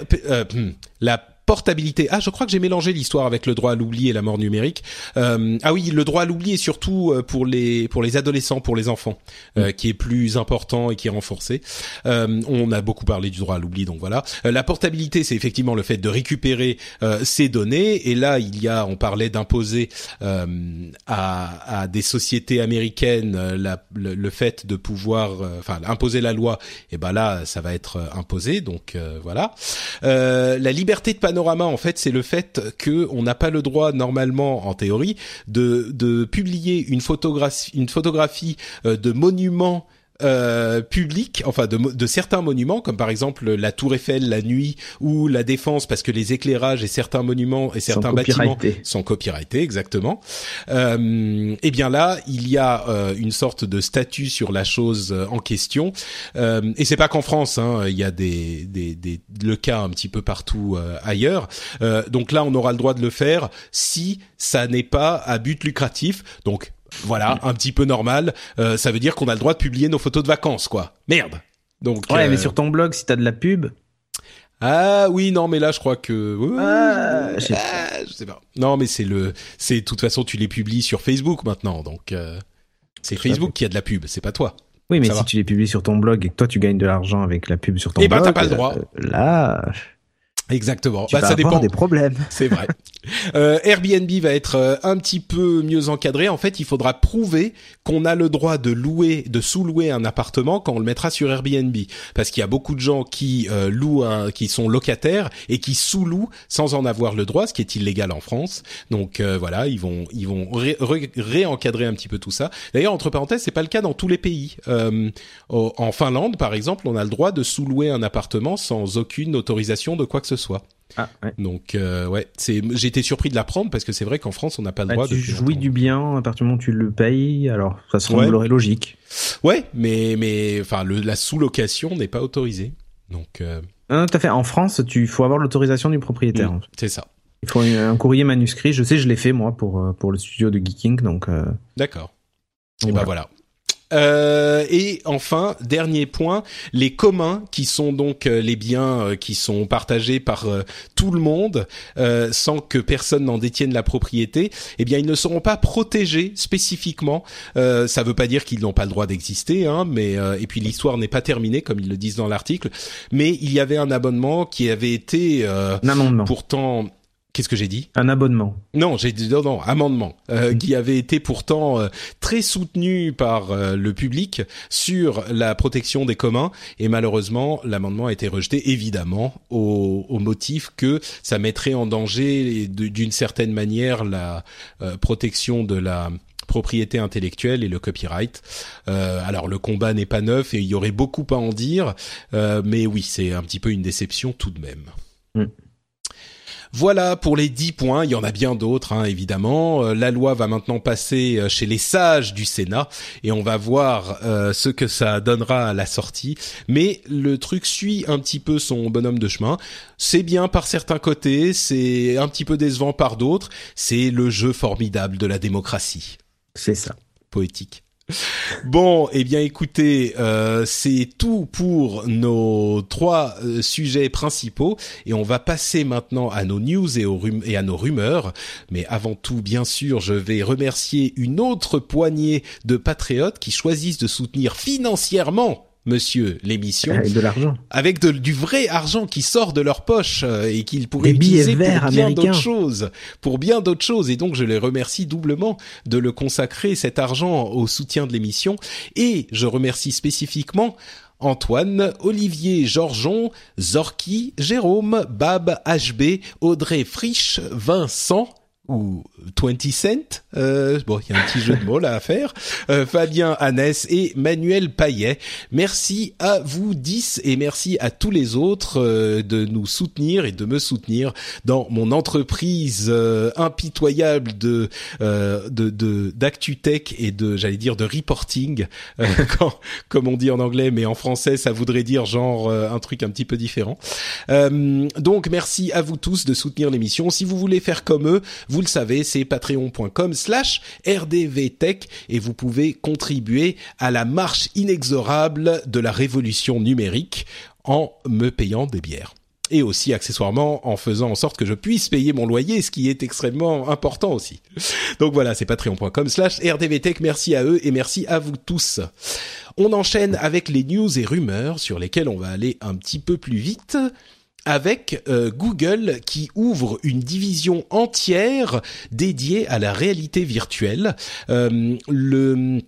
hmm, la portabilité. Ah, je crois que j'ai mélangé l'histoire avec le droit à l'oubli et la mort numérique. Euh, ah oui, le droit à l'oubli est surtout euh, pour les pour les adolescents, pour les enfants, euh, qui est plus important et qui est renforcé. Euh, on a beaucoup parlé du droit à l'oubli, donc voilà. Euh, la portabilité, c'est effectivement le fait de récupérer euh, ces données. Et là, il y a, on parlait d'imposer à, à des sociétés américaines la, le, le, fait de pouvoir, enfin, imposer la loi. Et ben là, ça va être imposé. Donc voilà. la liberté de en fait, c'est le fait que on n'a pas le droit normalement, en théorie, de, de publier une photographie, une photographie euh, de monuments euh, publics, enfin de, de, certains monuments, comme par exemple la Tour Eiffel la nuit ou la Défense, parce que les éclairages et certains monuments et certains bâtiments sont copyrightés, exactement. Euh, et bien là, il y a euh, une sorte de statut sur la chose en question, euh, et c'est pas qu'en France, hein, il y a des, des, des, le cas un petit peu partout euh, ailleurs. Euh, donc là, on aura le droit de le faire si ça n'est pas à but lucratif. Donc voilà, un petit peu normal. Euh, ça veut dire qu'on a le droit de publier nos photos de vacances, quoi. Merde. Donc. Ouais, euh... mais sur ton blog, si t'as de la pub. Ah oui, non, mais là, je crois que. Ah, je, sais ah, je sais pas. Non, mais c'est le, c'est de toute façon, tu les publies sur Facebook maintenant, donc euh, c'est Facebook qui a de la pub, c'est pas toi. Oui, mais ça si va. tu les publies sur ton blog et que toi tu gagnes de l'argent avec la pub sur ton blog. Eh ben, t'as pas le droit. Là. Exactement. Tu bah, vas ça avoir dépend. des problèmes. C'est vrai. Euh, Airbnb va être euh, un petit peu mieux encadré. En fait, il faudra prouver qu'on a le droit de louer, de sous-louer un appartement quand on le mettra sur Airbnb, parce qu'il y a beaucoup de gens qui euh, louent, un, qui sont locataires et qui sous-louent sans en avoir le droit, ce qui est illégal en France. Donc euh, voilà, ils vont, ils vont ré ré réencadrer un petit peu tout ça. D'ailleurs, entre parenthèses, c'est pas le cas dans tous les pays. Euh, en Finlande, par exemple, on a le droit de sous-louer un appartement sans aucune autorisation de quoi que ce soit. Ah, ouais. Donc euh, ouais, c'est j'ai été surpris de l'apprendre parce que c'est vrai qu'en France on n'a pas le Bah, droit tu de jouis du bien à partir du moment où tu le payes, alors ça semblerait Ouais. logique. Ouais, mais mais enfin la sous-location n'est pas autorisée. Donc euh, Non, tout à fait. En France, tu faut avoir l'autorisation du propriétaire. mm, c'est ça. Il faut un courrier manuscrit. Je sais, je l'ai fait moi pour euh, pour le studio de Geeking, donc. Euh, D'accord. Et Voilà. ben voilà. Euh, et enfin, dernier point, les communs qui sont donc euh, les biens euh, qui sont partagés par euh, tout le monde euh, sans que personne n'en détienne la propriété, eh bien ils ne seront pas protégés spécifiquement. Euh, ça veut pas dire qu'ils n'ont pas le droit d'exister, hein, mais euh, et puis l'histoire n'est pas terminée comme ils le disent dans l'article. Mais il y avait un abonnement qui avait été euh, pourtant Qu'est-ce que j'ai dit? Un abonnement. Non, j'ai dit non, non, amendement euh, Mhm. qui avait été pourtant euh, très soutenu par euh, le public sur la protection des communs et malheureusement l'amendement a été rejeté évidemment au, au motif que ça mettrait en danger d'une certaine manière la protection de la propriété intellectuelle et le copyright. Euh, alors le combat n'est pas neuf et il y aurait beaucoup à en dire, euh, mais oui, c'est un petit peu une déception tout de même. Mm. Voilà pour les 10 points, il y en a bien d'autres hein, évidemment. Euh, la loi va maintenant passer euh, chez les sages du Sénat et on va voir euh, ce que ça donnera à la sortie. Mais le truc suit un petit peu son bonhomme de chemin. C'est bien par certains côtés, c'est un petit peu décevant par d'autres. C'est le jeu formidable de la démocratie C'est ça. poétique. Bon, eh bien écoutez, euh, c'est tout pour nos trois euh, sujets principaux et on va passer maintenant à nos news et, aux et à nos rumeurs. Mais avant tout, bien sûr, je vais remercier une autre poignée de patriotes qui choisissent de soutenir financièrement monsieur, l'émission. Avec de l'argent. Avec de, du vrai argent qui sort de leur poche euh, et qu'ils pourraient utiliser pour bien d'autres choses. Pour bien d'autres choses. Et donc, je les remercie doublement de le consacrer, cet argent, au soutien de l'émission. Et je remercie spécifiquement Antoine, Olivier Georgeon, Zorki, Jérôme, Bab, HB, Audrey Frisch, Vincent, ou 20 Cent, euh, bon, il y a un petit jeu de mots là à faire, euh, Fabien Annès et Manuel Paillet. Merci à vous 10 et merci à tous les autres euh, de nous soutenir et de me soutenir dans mon entreprise euh, impitoyable de de d'actu-tech et de j'allais dire de reporting quand, comme on dit en anglais mais en français ça voudrait dire genre un truc un petit peu différent. donc merci à vous tous de soutenir l'émission. Si vous voulez faire comme eux, le savez, c'est patreon.com slash rdvtech et vous pouvez contribuer à la marche inexorable de la révolution numérique en me payant des bières et aussi accessoirement en faisant en sorte que je puisse payer mon loyer, ce qui est extrêmement important aussi. Donc voilà, c'est patreon.com slash rdvtech, merci à eux et merci à vous tous. On enchaîne avec les news et rumeurs sur lesquelles on va aller un petit peu plus vite avec euh, Google qui ouvre une division entière dédiée à la réalité virtuelle. Euh, le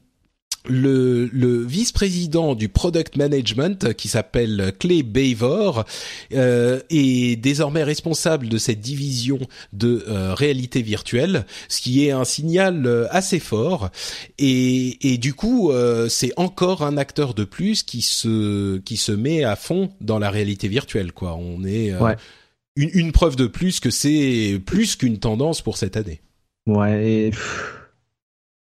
le, le vice-président du product management qui s'appelle Clay Bavor euh, est désormais responsable de cette division de euh, réalité virtuelle, ce qui est un signal euh, assez fort. Et, et du coup, euh, c'est encore un acteur de plus qui se qui se met à fond dans la réalité virtuelle. Quoi, on est une, une, preuve de plus que c'est plus qu'une tendance pour cette année. Ouais. Et...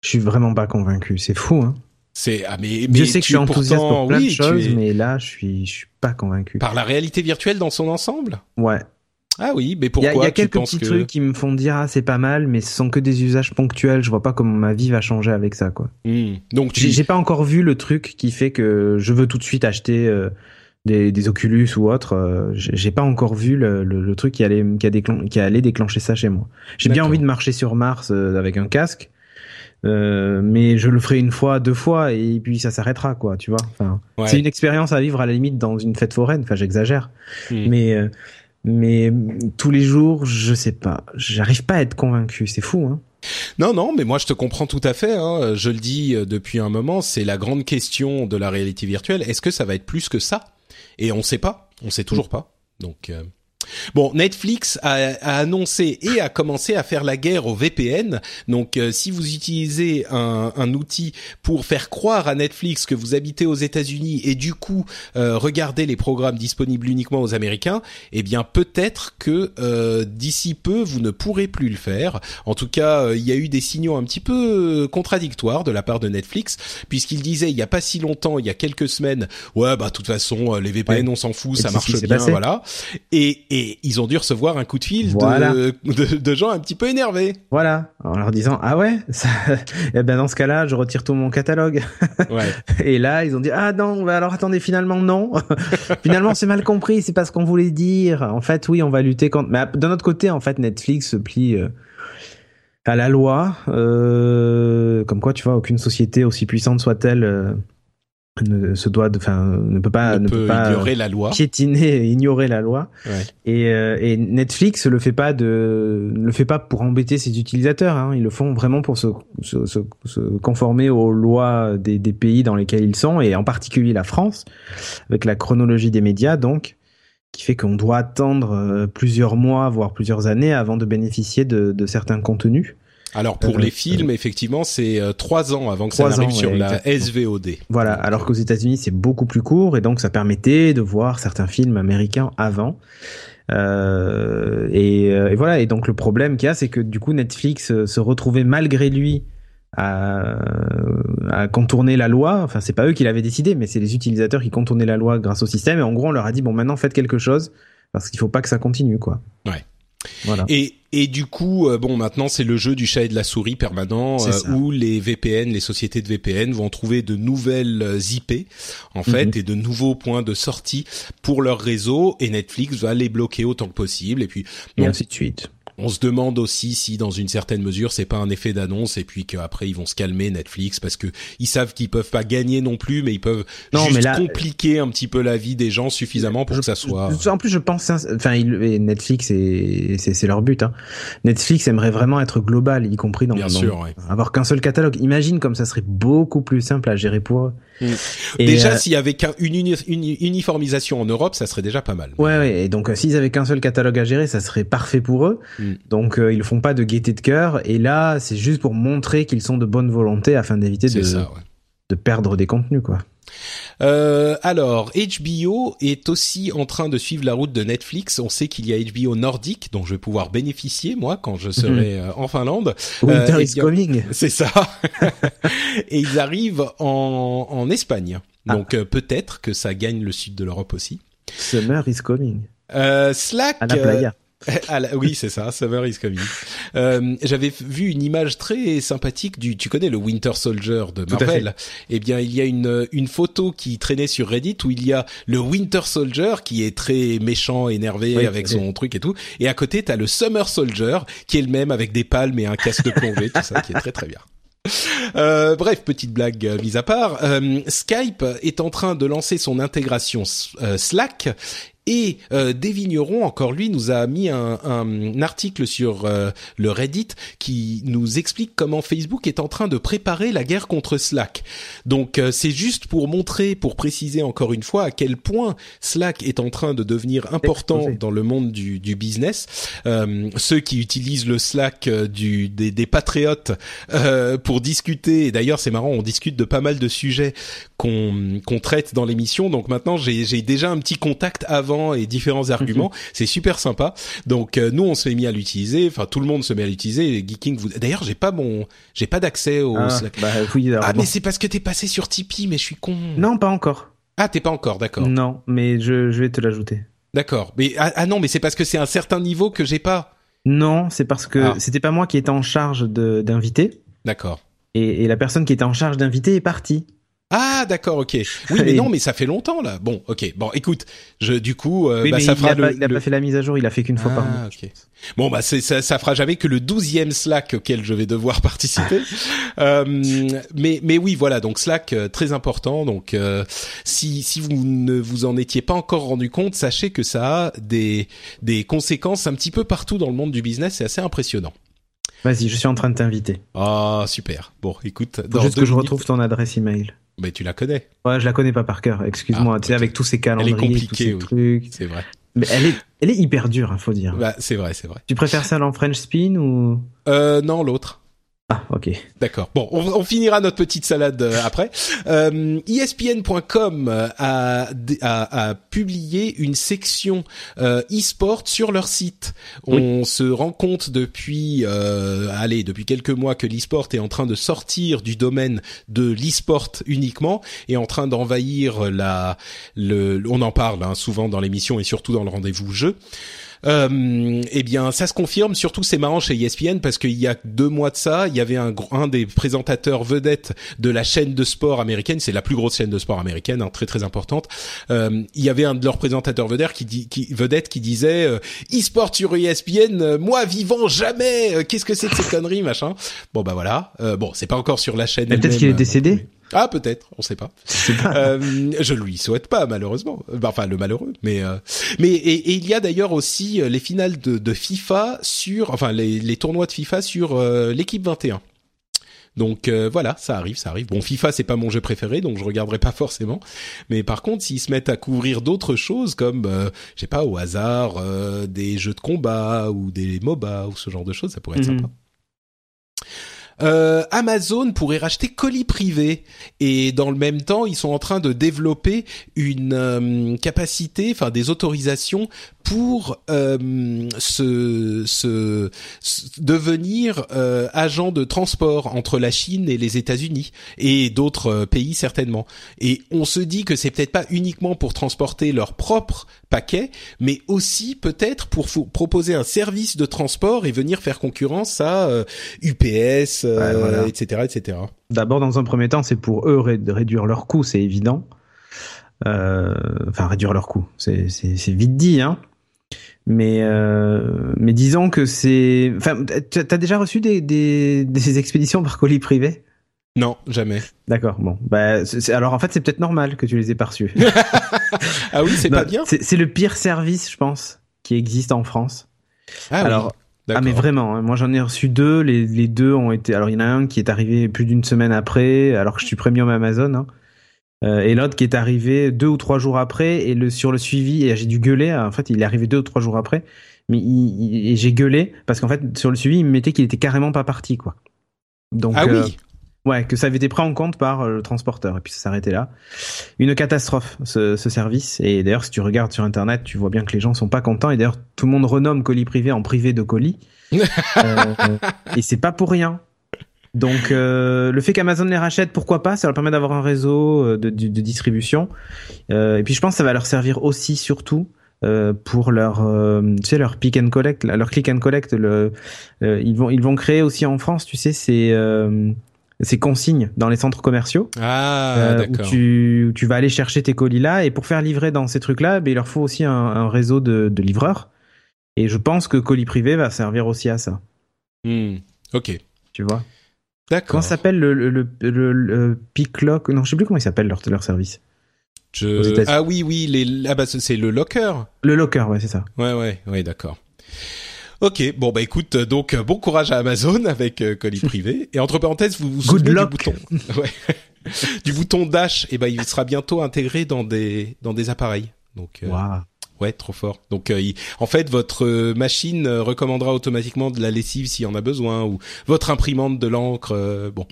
Je suis vraiment pas convaincu. C'est fou, hein. C'est ah mais, mais je sais que je suis enthousiaste pour plein de choses, mais là je suis je suis pas convaincu. Par la réalité virtuelle dans son ensemble? Ouais. Ah oui, mais pourquoi Il y a, y a quelques petits que... trucs qui me font dire ah c'est pas mal, mais ce sont que des usages ponctuels. Je vois pas comment ma vie va changer avec ça quoi. Mmh. Donc tu... j'ai pas encore vu le truc qui fait que je veux tout de suite acheter. Euh, des, des Oculus ou autre, euh, j'ai pas encore vu le, le, le, truc qui allait qui, a déclen qui allait déclencher ça chez moi. J'ai bien envie de marcher sur Mars euh, avec un casque, euh, mais je le ferai une fois, deux fois, et puis ça s'arrêtera, quoi, tu vois. Enfin, ouais. c'est une expérience à vivre à la limite dans une fête foraine. Enfin, j'exagère, Hmm. mais euh, mais tous les jours, je sais pas. J'arrive pas à être convaincu. C'est fou, hein. Non, non, mais moi je te comprends tout à fait. Hein. Je le dis euh, depuis un moment, c'est la grande question de la réalité virtuelle. Est-ce que ça va être plus que ça? Et on sait pas, on sait toujours pas. Donc euh... Bon, Netflix a, a, annoncé et a commencé à faire la guerre au VPN. Donc, euh, si vous utilisez un, un, outil pour faire croire à Netflix que vous habitez aux États-Unis et du coup euh, regardez les programmes disponibles uniquement aux Américains, eh bien peut-être que euh, d'ici peu vous ne pourrez plus le faire. En tout cas, euh, il y a eu des signaux un petit peu contradictoires de la part de Netflix, puisqu'il disait il y a pas si longtemps, il y a quelques semaines, ouais bah de toute façon les VPN ouais. on s'en fout, et ça marche bien, voilà. Et, et ils ont dû recevoir un coup de fil voilà. de, de, de, gens un petit peu énervés. Voilà, en leur disant ah ouais, ça... eh ben dans ce cas-là, je retire tout mon catalogue. Ouais. Et là, ils ont dit ah non, bah alors attendez, finalement non. finalement, c'est mal compris, c'est pas ce qu'on voulait dire. En fait, oui, on va lutter contre. Mais d'un autre côté, en fait, Netflix se plie. Euh à la loi, euh, comme quoi tu vois, aucune société aussi puissante soit-elle euh, ne se doit de, enfin, ne peut pas, ne, ne peut pas ignorer la loi, piétiner, ignorer la loi. Ouais. Et, euh, et, Netflix le fait pas de, le fait pas pour embêter ses utilisateurs. Hein. Ils le font vraiment pour se, se, se, se conformer aux lois des, des, pays dans lesquels ils sont, et en particulier la France, avec la chronologie des médias, donc qui fait qu'on doit attendre euh, plusieurs mois, voire plusieurs années avant de bénéficier de, de certains contenus. Alors pour euh, les films, euh, effectivement, c'est euh, trois ans avant que ça arrive sur ouais, la exactement. SVOD. Voilà, alors qu'aux États-Unis c'est beaucoup plus court et donc ça permettait de voir certains films américains avant. Euh, et, et, voilà, et donc le problème qu'il y a, c'est que du coup Netflix se retrouvait malgré lui à, à, contourner la loi. Enfin, c'est pas eux qui l'avaient décidé, mais c'est les utilisateurs qui contournaient la loi grâce au système. Et en gros, on leur a dit bon, maintenant faites quelque chose parce qu'il faut pas que ça continue, quoi. Ouais. Voilà. Et, et du coup, euh, bon, maintenant c'est le jeu du chat et de la souris permanent euh, où les VPN, les sociétés de VPN vont trouver de nouvelles euh, IP en fait mm -hmm. et de nouveaux points de sortie pour leur réseau et Netflix va les bloquer autant que possible et puis bon, et ainsi de suite. On se demande aussi si, dans une certaine mesure, c'est pas un effet d'annonce et puis qu'après ils vont se calmer Netflix parce que ils savent qu'ils peuvent pas gagner non plus, mais ils peuvent Non, juste mais là- compliquer un petit peu la vie des gens suffisamment pour Je- que ça soit. En plus, je pense, enfin, il- et Netflix, et c'est c'est leur but. Hein. Netflix aimerait vraiment être global, y compris dans, Bien dans- sûr, ouais. avoir qu'un seul catalogue. Imagine comme ça serait beaucoup plus simple à gérer pour eux. Mm. Et, déjà, euh, s'il y avait qu'un- une, uni- une uniformisation en Europe, ça serait déjà pas mal. Ouais, ouais. Et donc, euh, s'ils avaient qu'un seul catalogue à gérer, ça serait parfait pour eux. Mm. Donc, euh, ils le font pas de gaieté de cœur. Et là, c'est juste pour montrer qu'ils sont de bonne volonté afin d'éviter de, C'est ça. Ouais. de perdre des contenus, quoi. Euh, alors, HBO est aussi en train de suivre la route de Netflix. On sait qu'il y a HBO nordique, dont je vais pouvoir bénéficier moi quand je serai euh, en Finlande. Winter Euh, is coming. C'est ça. Et ils arrivent en, en Espagne. Ah. Donc euh, peut-être que ça gagne le sud de l'Europe aussi. Summer is coming. Euh, Slack. À la playa. la- oui, c'est ça, Summer is coming. Euh, J'avais vu une image très sympathique du, tu connais le Winter Soldier de Marvel? Eh bien, il y a une une photo qui traînait sur Reddit où il y a le Winter Soldier qui est très méchant, énervé Oui, avec son truc et tout, et à côté t'as le Summer Soldier qui est le même avec des palmes et un casque de plongée, tout ça qui est très très bien. Euh, bref, petite blague euh, mise à part. euh, Skype est en train de lancer son intégration euh, Slack et euh, Des Vignerons, encore lui, nous a mis un, un article sur euh, le Reddit qui nous explique comment Facebook est en train de préparer la guerre contre Slack. Donc euh, c'est juste pour montrer, pour préciser encore une fois à quel point Slack est en train de devenir important dans le monde du, du business. Euh, ceux qui utilisent le Slack euh, du, des, des patriotes euh, pour discuter, et d'ailleurs c'est marrant, on discute de pas mal de sujets qu'on qu'on traite dans l'émission. Donc maintenant, j'ai déjà un petit contact avant et différents arguments. C'est super sympa. Donc euh, nous, on s'est mis à l'utiliser. Enfin, tout le monde se met à l'utiliser. Geeking, vous... d'ailleurs, j'ai pas mon, j'ai pas d'accès au Ah, Slack. bah oui, Ah, bon. mais c'est parce que t'es passé sur Tipeee, mais je suis con. Non, pas encore. Ah, t'es pas encore, d'accord. Non, mais je, je vais te l'ajouter. D'accord. Mais ah, ah non, mais c'est parce que c'est un certain niveau que j'ai pas. Non, c'est parce que Ah. c'était pas moi qui étais en charge d'inviter. D'accord. Et, et la personne qui était en charge d'inviter est partie. Ah d'accord ok oui mais non mais ça fait longtemps là bon ok bon écoute je du coup euh, Oui, bah, mais ça il, fera a le, pas, il a le- pas fait la mise à jour, il a fait qu'une fois par Ah, mois. ok. Bon bah c'est ça, ça fera jamais que le douzième Slack auquel je vais devoir participer. Euh, mais mais oui voilà donc Slack euh, très important donc euh, si si vous ne vous en étiez pas encore rendu compte sachez que ça a des des conséquences un petit peu partout dans le monde du business c'est assez impressionnant. Vas-y, je suis en train de t'inviter. Ah super bon écoute Faut juste que je retrouve ton adresse email. Mais tu la connais Ouais, je la connais pas par cœur. Excuse-moi. Ah, tu sais, avec tous ces calendriers, compliquée, tous ces oui. trucs. c'est vrai Mais elle est, elle est hyper dure, hein, faut dire. bah c'est vrai c'est vrai Tu préfères celle en French spin ou? Euh, non l'autre Ah, ok. D'accord. Bon, on, on finira notre petite salade euh, après. Euh, ESPN.com a, a, a publié une section euh, e-sport sur leur site. On se rend compte depuis, euh, allez, depuis quelques mois que l'e-sport est en train de sortir du domaine de l'e-sport uniquement et en train d'envahir la. Le, on en parle hein, souvent dans l'émission et surtout dans le rendez-vous jeu. Euh, eh bien, ça se confirme. Surtout, c'est marrant chez ESPN parce qu'il y a deux mois de ça, il y avait un, un des présentateurs vedettes de la chaîne de sport américaine. C'est la plus grosse chaîne de sport américaine, hein, très très importante. Euh, il y avait un de leurs présentateurs vedettes qui, dit, qui disait euh, e-sport sur ESPN, euh, moi vivant jamais. euh, Qu'est-ce que c'est que ces conneries, machin. Bon bah voilà. Euh, bon, c'est pas encore sur la chaîne. Peut-être qu'il est décédé. mais- Ah peut-être, on sait pas. Euh, je lui souhaite pas malheureusement. Bah, Enfin le malheureux, mais euh, mais et, et il y a d'ailleurs aussi euh, les finales de, de FIFA sur, enfin les, les tournois de FIFA sur euh, l'équipe 21. Donc euh, voilà, ça arrive, ça arrive. Bon, FIFA c'est pas mon jeu préféré, donc je regarderai pas forcément. Mais par contre, s'ils se mettent à couvrir d'autres choses comme, euh, je sais pas, au hasard, euh, des jeux de combat ou des MOBA ou ce genre de choses, ça pourrait être Mhm. sympa. Euh, Amazon pourrait racheter colis privé et dans le même temps ils sont en train de développer une euh, capacité, enfin des autorisations pour euh, se, devenir euh, agent de transport entre la Chine et les États-Unis et d'autres euh, pays certainement. Et on se dit que c'est peut-être pas uniquement pour transporter leur propre paquet, mais aussi peut-être pour proposer un service de transport et venir faire concurrence à euh, UPS, euh, Ouais, voilà. etc., etc. D'abord, dans un premier temps, c'est pour eux ré- réduire leurs coûts, c'est évident. Euh, Enfin, réduire leurs coûts, c'est vite dit, hein. Mais euh, mais disons que c'est. Enfin, t'as déjà reçu des, des des expéditions par colis privé? Non, jamais. D'accord. Bon, bah alors en fait c'est peut-être normal que tu les aies pas reçus. ah oui, c'est pas bien. C'est le pire service, je pense, qui existe en France. Ah alors. Ah mais vraiment, hein. moi j'en ai reçu deux, les, les deux ont été... Alors il y en a un qui est arrivé plus d'une semaine après, alors que je suis premium Amazon, hein. Euh, et l'autre qui est arrivé deux ou trois jours après et le sur le suivi et j'ai dû gueuler en fait il est arrivé deux ou trois jours après mais et j'ai gueulé parce qu'en fait sur le suivi il me mettait qu'il était carrément pas parti quoi donc ah oui euh, ouais que ça avait été pris en compte par euh, le transporteur et puis ça s'arrêtait là. Une catastrophe ce, ce service. Et d'ailleurs si tu regardes sur internet tu vois bien que les gens sont pas contents. Et d'ailleurs tout le monde renomme colis privé en privé de colis. Et c'est pas pour rien. Donc euh, le fait qu'Amazon les rachète, pourquoi pas? Ça leur permet d'avoir un réseau euh, de, de, de distribution. Euh, et puis je pense que ça va leur servir aussi surtout euh, pour leur, euh, tu sais, leur pick and collect, leur click and collect. Le, ils vont ils vont créer aussi en France, tu sais, ces ces consignes dans les centres commerciaux. Ah, d'accord. Où tu, tu vas aller chercher tes colis là et pour faire livrer dans ces trucs là, ben, il leur faut aussi un, un réseau de, de livreurs. Et je pense que colis privé va servir aussi à ça. Hmm. Ok. Tu vois? D'accord. Comment s'appelle le, le, le, le, Picklock Non, je sais plus comment il s'appelle leur, leur service. Je... Ah oui, oui, les... ah bah c'est le Locker. Le Locker, ouais, c'est ça. Ouais, ouais, ouais, d'accord. Ok, bon bah écoute, donc bon courage à Amazon avec euh, colis privé. Et entre parenthèses, vous vous souvenez du bouton, ouais, du bouton Dash, et eh ben il sera bientôt intégré dans des dans des appareils. Donc. Euh, Ouais, trop fort. Donc, euh, en fait, votre euh, machine euh, recommandera automatiquement de la lessive s'il y en a besoin, ou votre imprimante de l'encre. bon,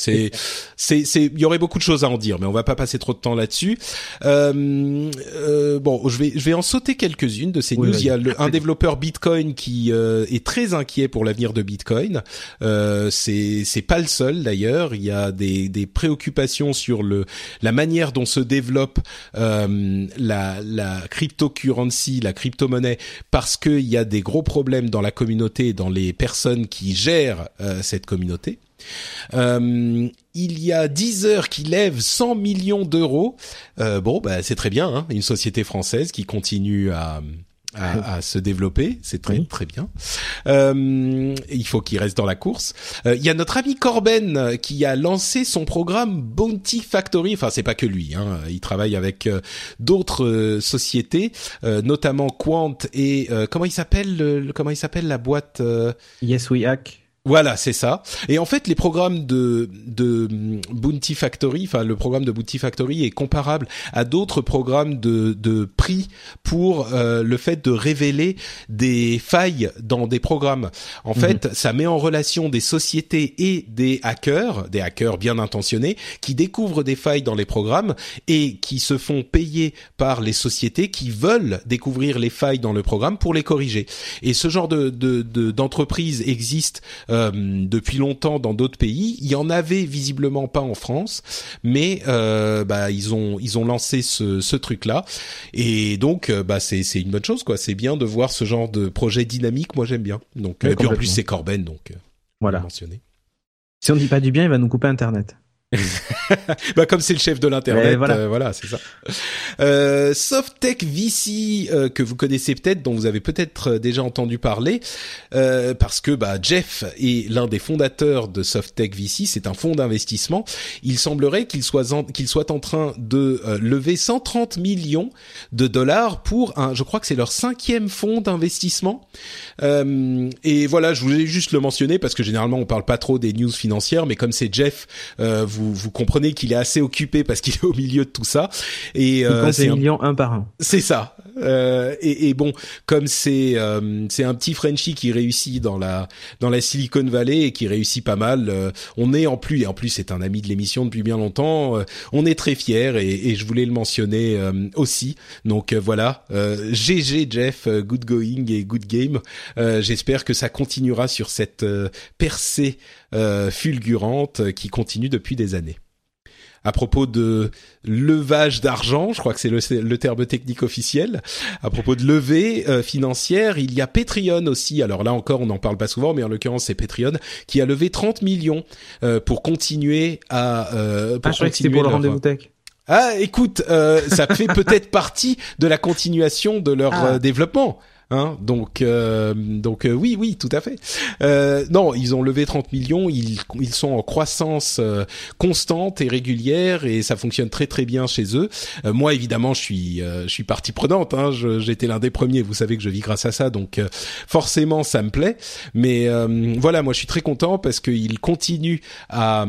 c'est, c'est, c'est, il y aurait beaucoup de choses à en dire, mais on va pas passer trop de temps là-dessus. Euh, euh, bon, je vais, je vais en sauter quelques-unes de ces news. Il y a un développeur Bitcoin qui euh, est très inquiet pour l'avenir de Bitcoin. Euh, c'est, c'est pas le seul d'ailleurs. Il y a des, des préoccupations sur le, la manière dont se développe euh, la, la cryptocurrency, la crypto-monnaie, parce qu'il y a des gros problèmes dans la communauté, dans les personnes qui gèrent euh, cette communauté. Euh, il y a Deezer qui lève 100 millions d'euros. Euh, bon, bah, c'est très bien, hein, une société française qui continue à, à, à, se développer, c'est très très bien. Euh, il faut qu'il reste dans la course. Euh, il y a notre ami Corben qui a lancé son programme Bounty Factory. Enfin, c'est pas que lui. Hein. Il travaille avec euh, d'autres euh, sociétés, notamment Quant et comment il s'appelle Comment il s'appelle la boîte Yes We Hack. Voilà, c'est ça. Et en fait, les programmes de, de Bounty Factory, enfin le programme de Bounty Factory est comparable à d'autres programmes de, de prix pour euh, le fait de révéler des failles dans des programmes. En mhm. fait, ça met en relation des sociétés et des hackers, des hackers bien intentionnés, qui découvrent des failles dans les programmes et qui se font payer par les sociétés qui veulent découvrir les failles dans le programme pour les corriger. Et ce genre de d'entreprise de, existe euh, depuis longtemps dans d'autres pays. Il y en avait visiblement pas en France, mais euh, bah ils ont ils ont lancé ce, ce truc là et donc euh, bah c'est c'est une bonne chose quoi. C'est bien de voir ce genre de projet dynamique. Moi j'aime bien. Donc et puis en plus c'est Corben donc voilà. Si on dit pas du bien, il va nous couper internet. bah comme c'est le chef de l'internet, voilà, euh, voilà c'est ça. Euh, Softtech VC euh, que vous connaissez peut-être, dont vous avez peut-être euh, déjà entendu parler, euh, parce que bah Jeff est l'un des fondateurs de Softtech VC, c'est un fonds d'investissement. Il semblerait qu'il soit en, qu'il soit en train de lever 130 millions de dollars pour un, je crois que c'est leur cinquième fonds d'investissement. et voilà, je voulais juste le mentionner parce que généralement on parle pas trop des news financières, mais comme c'est Jeff, vous vous, comprenez qu'il est assez occupé parce qu'il est au milieu de tout ça. Et euh, c'est un million un par un. C'est ça. Euh, et, et, bon, comme c'est euh, c'est un petit Frenchie qui réussit dans la dans la Silicon Valley et qui réussit pas mal, euh, on est en plus et en plus c'est un ami de l'émission depuis bien longtemps. Euh, on est très fier et, et, je voulais le mentionner aussi. Donc voilà, GG Jeff, good going et good game. J'espère que ça continuera sur cette percée fulgurante qui continue depuis des années à propos de levage d'argent, je crois que c'est le, terme technique officiel. À propos de levée euh, financière, il y a Patreon aussi. Alors là encore, on n'en parle pas souvent, mais en l'occurrence, c'est Patreon qui a levé 30 millions euh, pour continuer à. Euh, pour ah, je pour le rendez-vous tech. Ah, écoute, ça fait peut-être partie de la continuation de leur ah. développement. Hein donc, euh, donc euh, oui, oui, tout à fait. Euh, non, ils ont levé 30 millions. Ils, ils sont en croissance constante et régulière et ça fonctionne très très bien chez eux. moi, évidemment, je suis, je suis partie prenante. Hein, J'étais l'un des premiers. Vous savez que je vis grâce à ça, donc forcément, ça me plaît. Mais voilà, moi, je suis très content parce qu'ils continuent à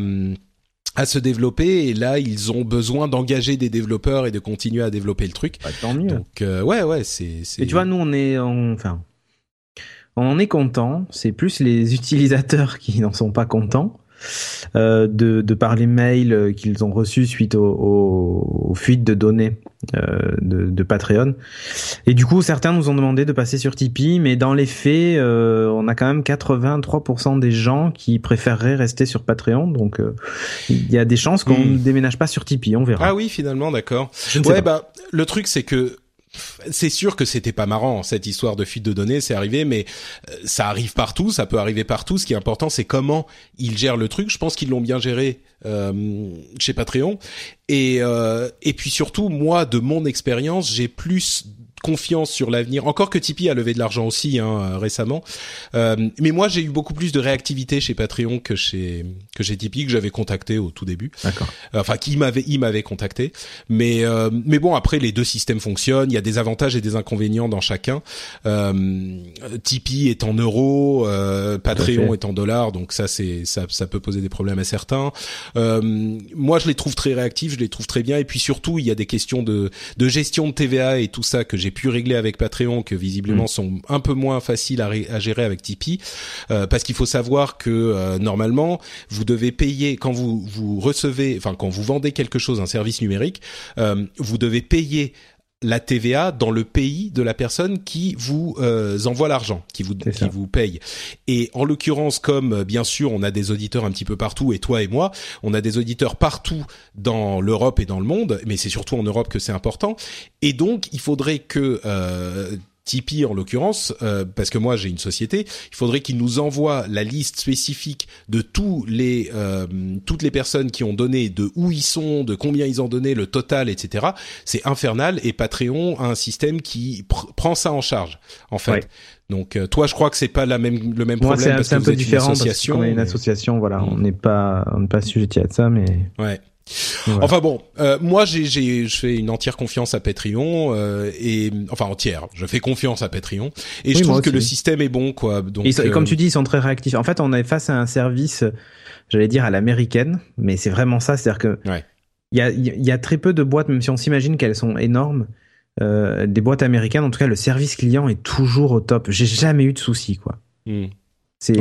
à se développer et là ils ont besoin d'engager des développeurs et de continuer à développer le truc. Bah, tant mieux. Donc euh, ouais ouais c'est. Et tu vois nous on est enfin on est content. C'est plus les utilisateurs qui n'en sont pas contents de, de par les mails qu'ils ont reçus suite aux, fuites de données euh, de, de, Patreon. Et du coup, certains nous ont demandé de passer sur Tipeee, mais dans les faits, euh, on a quand même 83% des gens qui préféreraient rester sur Patreon. Donc, euh, il y a des chances qu'on hmm. ne déménage pas sur Tipeee. On verra. Ah oui, finalement, d'accord. Ouais, bah le truc c'est que c'est sûr que c'était pas marrant cette histoire de fuite de données, c'est arrivé, mais euh, ça arrive partout, ça peut arriver partout. Ce qui est important, c'est comment ils gèrent le truc. Je pense qu'ils l'ont bien géré euh, chez Patreon. Et euh, et puis surtout, moi, de mon expérience, j'ai plus confiance sur l'avenir. Encore que Tipeee a levé de l'argent aussi hein, récemment, euh, mais moi j'ai eu beaucoup plus de réactivité chez Patreon que chez que chez Tipeee que j'avais contacté au tout début. D'accord. Enfin, qui m'avait il m'avait contacté. Mais euh, mais bon après les deux systèmes fonctionnent. Il y a des avantages et des inconvénients dans chacun. Euh, Tipeee est en euros, euh, Patreon est en dollars, donc ça c'est ça ça peut poser des problèmes à certains. Euh, moi je les trouve très réactifs, je les trouve très bien et puis surtout il y a des questions de de gestion de TVA et tout ça que j'ai pu régler avec Patreon que visiblement mm. sont un peu moins faciles à, gérer avec Tipeee euh, parce qu'il faut savoir que euh, normalement vous devez payer quand vous vous recevez enfin quand vous vendez quelque chose un service numérique euh, vous devez payer la TVA dans le pays de la personne qui vous euh, envoie l'argent, qui vous qui vous paye. Et en l'occurrence, comme euh, bien sûr on a des auditeurs un petit peu partout, et toi et moi, on a des auditeurs partout dans l'Europe et dans le monde, mais c'est surtout en Europe que c'est important. Et donc il faudrait que euh, Tipeee en l'occurrence, euh, parce que moi j'ai une société, il faudrait qu'ils nous envoient la liste spécifique de tous les euh, toutes les personnes qui ont donné, de où ils sont, de combien ils ont donné, le total, etc. C'est infernal et Patreon a un système qui prend ça en charge en fait. Donc euh, toi, je crois que c'est pas la même le même problème parce que un peu différent une association, parce qu'on est une association, voilà, mm. on n'est pas on n'est pas sujet à ça, mais ouais. Enfin bon, euh, moi j'ai j'ai je fais une entière confiance à Patreon euh, et enfin entière. Je fais confiance à Patreon et je trouve que le système est bon quoi. Donc et, comme euh, tu dis, ils sont très réactifs. En fait, on est face à un service, j'allais dire à l'américaine, mais c'est vraiment ça, c'est-à-dire que il y a il y a très peu de boîtes, même si on s'imagine qu'elles sont énormes. Euh, des boîtes américaines, en tout cas, le service client est toujours au top. J'ai jamais eu de soucis, quoi. Hmm. C'est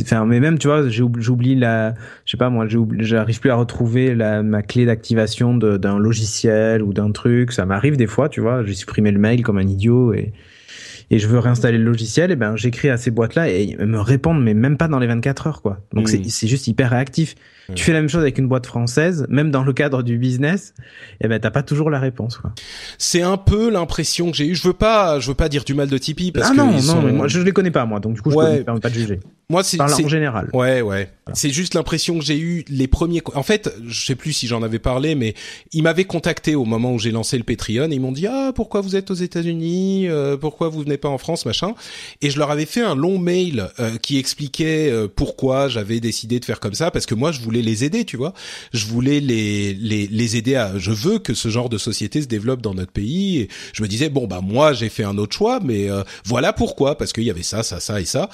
enfin mais même tu vois j'oublie la je sais pas moi j'arrive plus à retrouver la ma clé d'activation d'un logiciel ou d'un truc ça m'arrive des fois tu vois j'ai supprimé le mail comme un idiot et et je veux réinstaller le logiciel et ben j'écris à ces boîtes là et ils me répondent mais même pas dans les 24 heures quoi donc c'est hmm. c'est juste hyper réactif tu fais la même chose avec une boîte française, même dans le cadre du business, et eh ben t'as pas toujours la réponse. Quoi. C'est un peu l'impression que j'ai eu. Je veux pas, je veux pas dire du mal de Tipeee parce ah que non, non, mais moi je les connais pas moi, donc du coup je ne permets pas de juger. Moi c'est en général. Ouais, ouais. C'est juste l'impression que j'ai eu les premiers. En fait, je sais plus si j'en avais parlé, mais ils m'avaient contacté au moment où j'ai lancé le Patreon et ils m'ont dit ah pourquoi vous êtes aux États-Unis, euh, pourquoi vous venez pas en France, machin. Et je leur avais fait un long mail euh, qui expliquait euh, pourquoi j'avais décidé de faire comme ça parce que moi je voulais les aider, tu vois. Je voulais les, les, les aider à, je veux que ce genre de société se développe dans notre pays. Et je me disais, bon, bah, moi, j'ai fait un autre choix, mais euh, voilà pourquoi, parce qu'il y avait ça, ça, ça et ça.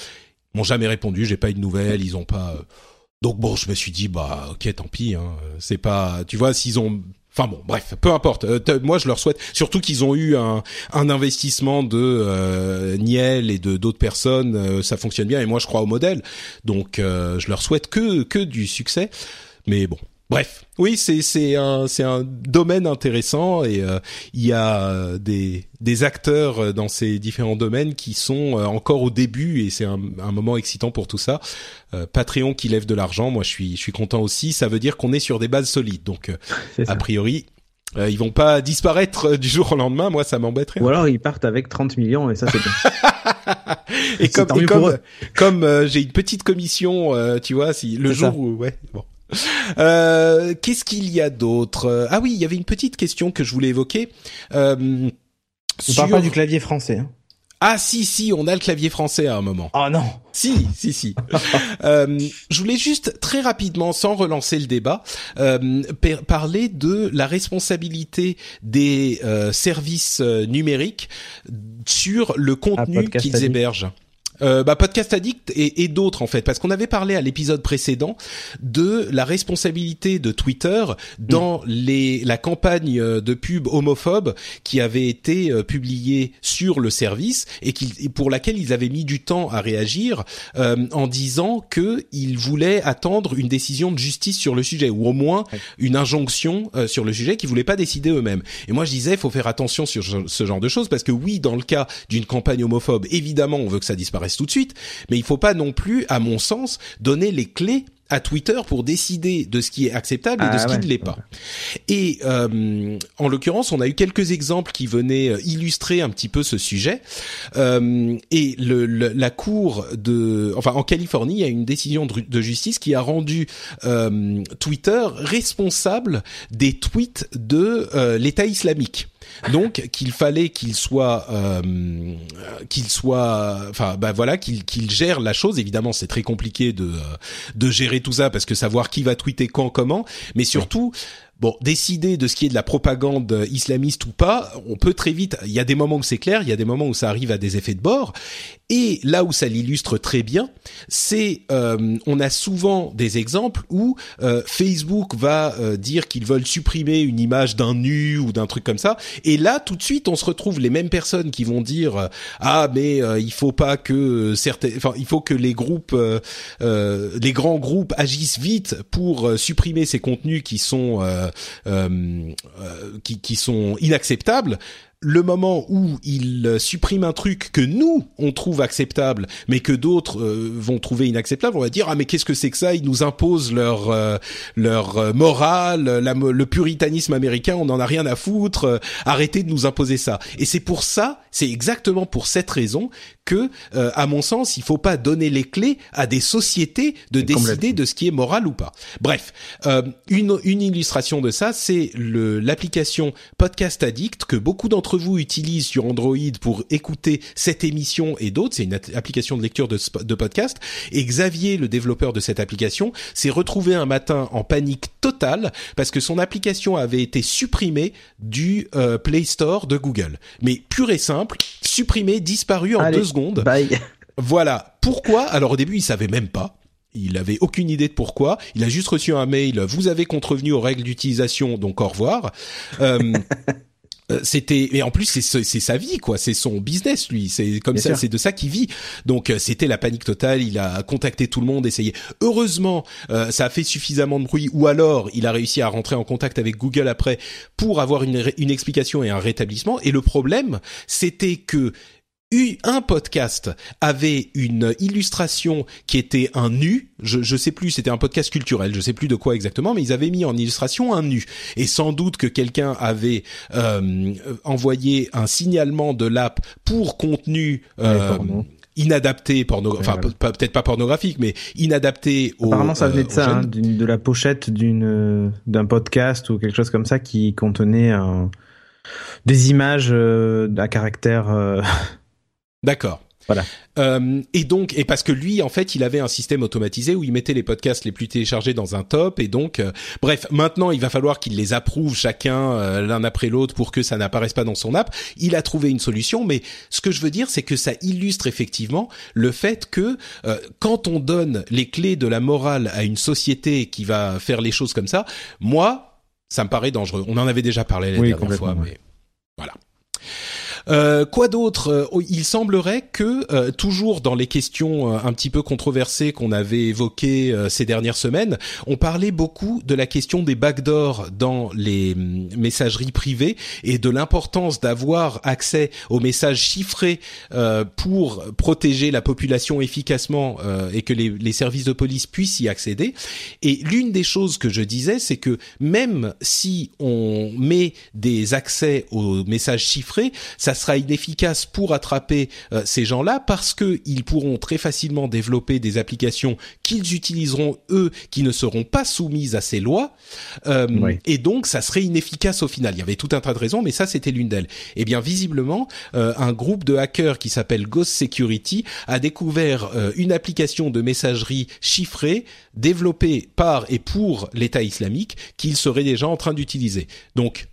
M'ont jamais répondu, j'ai pas eu de nouvelles, ils ont pas, euh. donc bon, je me suis dit, bah, ok, tant pis, hein. C'est pas, tu vois, s'ils ont, Enfin bon, bref, peu importe. Euh, moi, je leur souhaite surtout qu'ils ont eu un, un investissement de euh, Niel et de d'autres personnes. Euh, ça fonctionne bien et moi, je crois au modèle. Donc, je leur souhaite que que du succès. Mais bon, Bref, oui, c'est c'est un c'est un domaine intéressant et il y a des des acteurs dans ces différents domaines qui sont encore au début et c'est un, un, moment excitant pour tout ça. Patreon qui lève de l'argent, moi je suis je suis content aussi. Ça veut dire qu'on est sur des bases solides, donc a priori. ils vont pas disparaître du jour au lendemain, moi ça m'embêterait. Ou alors ils partent avec 30 millions et ça c'est bien. et comme, comme, comme j'ai une petite commission, tu vois, si le jour où ouais, bon. Euh, Qu'est-ce qu'il y a d'autre? Ah oui, il y avait une petite question que je voulais évoquer. Euh, On sur... parle pas du clavier français. Hein. Ah si si, on a le clavier français à un moment. Oh non. Si si si. euh, je voulais juste très rapidement, sans relancer le débat, euh, parler de la responsabilité des euh, services euh, numériques sur le Ah, contenu qu'ils hébergent. Euh, bah, Podcast Addict et, et d'autres en fait, parce qu'on avait parlé à l'épisode précédent de la responsabilité de Twitter dans les la campagne euh, de pub homophobe qui avait été euh, publiée sur le service et, et pour laquelle ils avaient mis du temps à réagir euh, en disant que ils voulaient attendre une décision de justice sur le sujet ou au moins une injonction euh, sur le sujet qu'ils voulaient pas décider eux-mêmes. Et moi je disais, il faut faire attention sur ce genre de choses parce que oui, dans le cas d'une campagne homophobe, évidemment, on veut que ça disparaisse tout de suite, mais il faut pas non plus, à mon sens, donner les clés à Twitter pour décider de ce qui est acceptable et de Ah ce qui ouais. ne l'est pas. Et euh, en l'occurrence, on a eu quelques exemples qui venaient euh, illustrer un petit peu ce sujet. Euh, et le, le- la cour de, enfin en Californie, il y a une décision de, de justice qui a rendu euh, Twitter responsable des tweets de euh, l'État islamique. Donc qu'il fallait qu'il soit euh, qu'il soit enfin bah voilà qu'il qu'il gère la chose. Évidemment c'est très compliqué de euh, de gérer tout ça parce que savoir qui va tweeter quand comment. Mais surtout Bon, décider de ce qui est de la propagande islamiste ou pas, on peut très vite. Il y a des moments où c'est clair, il y a des moments où ça arrive à des effets de bord. Et là où ça l'illustre très bien, c'est euh, on a souvent des exemples où euh, Facebook va euh, dire qu'ils veulent supprimer une image d'un nu ou d'un truc comme ça, et là tout de suite on se retrouve les mêmes personnes qui vont dire euh, ah mais euh, il faut pas que certains, enfin il faut que les groupes, euh, euh, les grands groupes agissent vite pour euh, supprimer ces contenus qui sont euh, euh, euh, qui, qui sont inacceptables le moment où ils euh, suppriment un truc que nous on trouve acceptable, mais que d'autres euh, vont trouver inacceptable, on va dire ah mais qu'est-ce que c'est que ça? Ils nous imposent leur euh, leur euh, morale, la le puritanisme américain, on en a rien à foutre. euh, arrêtez de nous imposer ça. Et c'est pour ça, c'est exactement pour cette raison que, euh, à mon sens, il faut pas donner les clés à des sociétés de décider de ce qui est moral ou pas. Bref, une, une illustration de ça, c'est l'application Podcast Addict que beaucoup d'entre vous utilisent sur Android pour écouter cette émission et d'autres. C'est une at- application de lecture de, de podcast. Et Xavier, le développeur de cette application, s'est retrouvé un matin en panique totale parce que son application avait été supprimée du euh, Play Store de Google. Mais pur et simple, supprimée, disparue en Allez, deux secondes. Bye. Voilà. Pourquoi? Alors au début, il savait même pas. Il avait aucune idée de pourquoi. Il a juste reçu un mail. Vous avez contrevenu aux règles d'utilisation, donc au revoir. Euh, euh, c'était et en plus c'est ce- c'est sa vie quoi. C'est son business lui. C'est comme Bien ça c'est de ça qu'il vit. Donc euh, c'était la panique totale. Il a contacté tout le monde essayé. Heureusement euh, ça a fait suffisamment de bruit. Ou alors il a réussi à rentrer en contact avec Google après pour avoir une, une explication et un rétablissement. Et le problème c'était que un podcast avait une illustration qui était un nu, je, je sais plus, c'était un podcast culturel, je sais plus de quoi exactement, mais ils avaient mis en illustration un nu. Et sans doute que quelqu'un avait euh, envoyé un signalement de l'app pour contenu euh, inadapté, porno, enfin voilà. peut-être pas pornographique, mais inadapté au. Apparemment, ça venait euh, de aux ça, hein, de la pochette d'une euh, d'un podcast ou quelque chose comme ça qui contenait un- des images euh, à caractère. euh, D'accord. Voilà. Euh, et donc, et parce que lui, en fait, il avait un système automatisé où il mettait les podcasts les plus téléchargés dans un top. Et donc, euh, bref, maintenant, il va falloir qu'il les approuve chacun euh, l'un après l'autre pour que ça n'apparaisse pas dans son app. Il a trouvé une solution, mais ce que je veux dire, c'est que ça illustre effectivement le fait que euh, quand on donne les clés de la morale à une société qui va faire les choses comme ça, moi, ça me paraît dangereux. On en avait déjà parlé la Oui, dernière fois, mais voilà. Euh, quoi d'autre Euh, oh, Il semblerait que euh, toujours dans les questions euh, un petit peu controversées qu'on avait évoquées ces dernières semaines, on parlait beaucoup de la question des backdoors dans les hum, messageries privées et de l'importance d'avoir accès aux messages chiffrés pour protéger la population efficacement et que les, les services de police puissent y accéder. Et l'une des choses que je disais, c'est que même si on met des accès aux messages chiffrés, sera inefficace pour attraper ces gens-là parce que ils pourront très facilement développer des applications qu'ils utiliseront eux, qui ne seront pas soumises à ces lois, et donc ça serait inefficace au final. Il y avait tout un tas de raisons, mais ça c'était l'une d'elles. Eh bien, visiblement, un groupe de hackers qui s'appelle Ghost Security a découvert une application de messagerie chiffrée développée par et pour l'État islamique qu'ils seraient déjà en train d'utiliser. Donc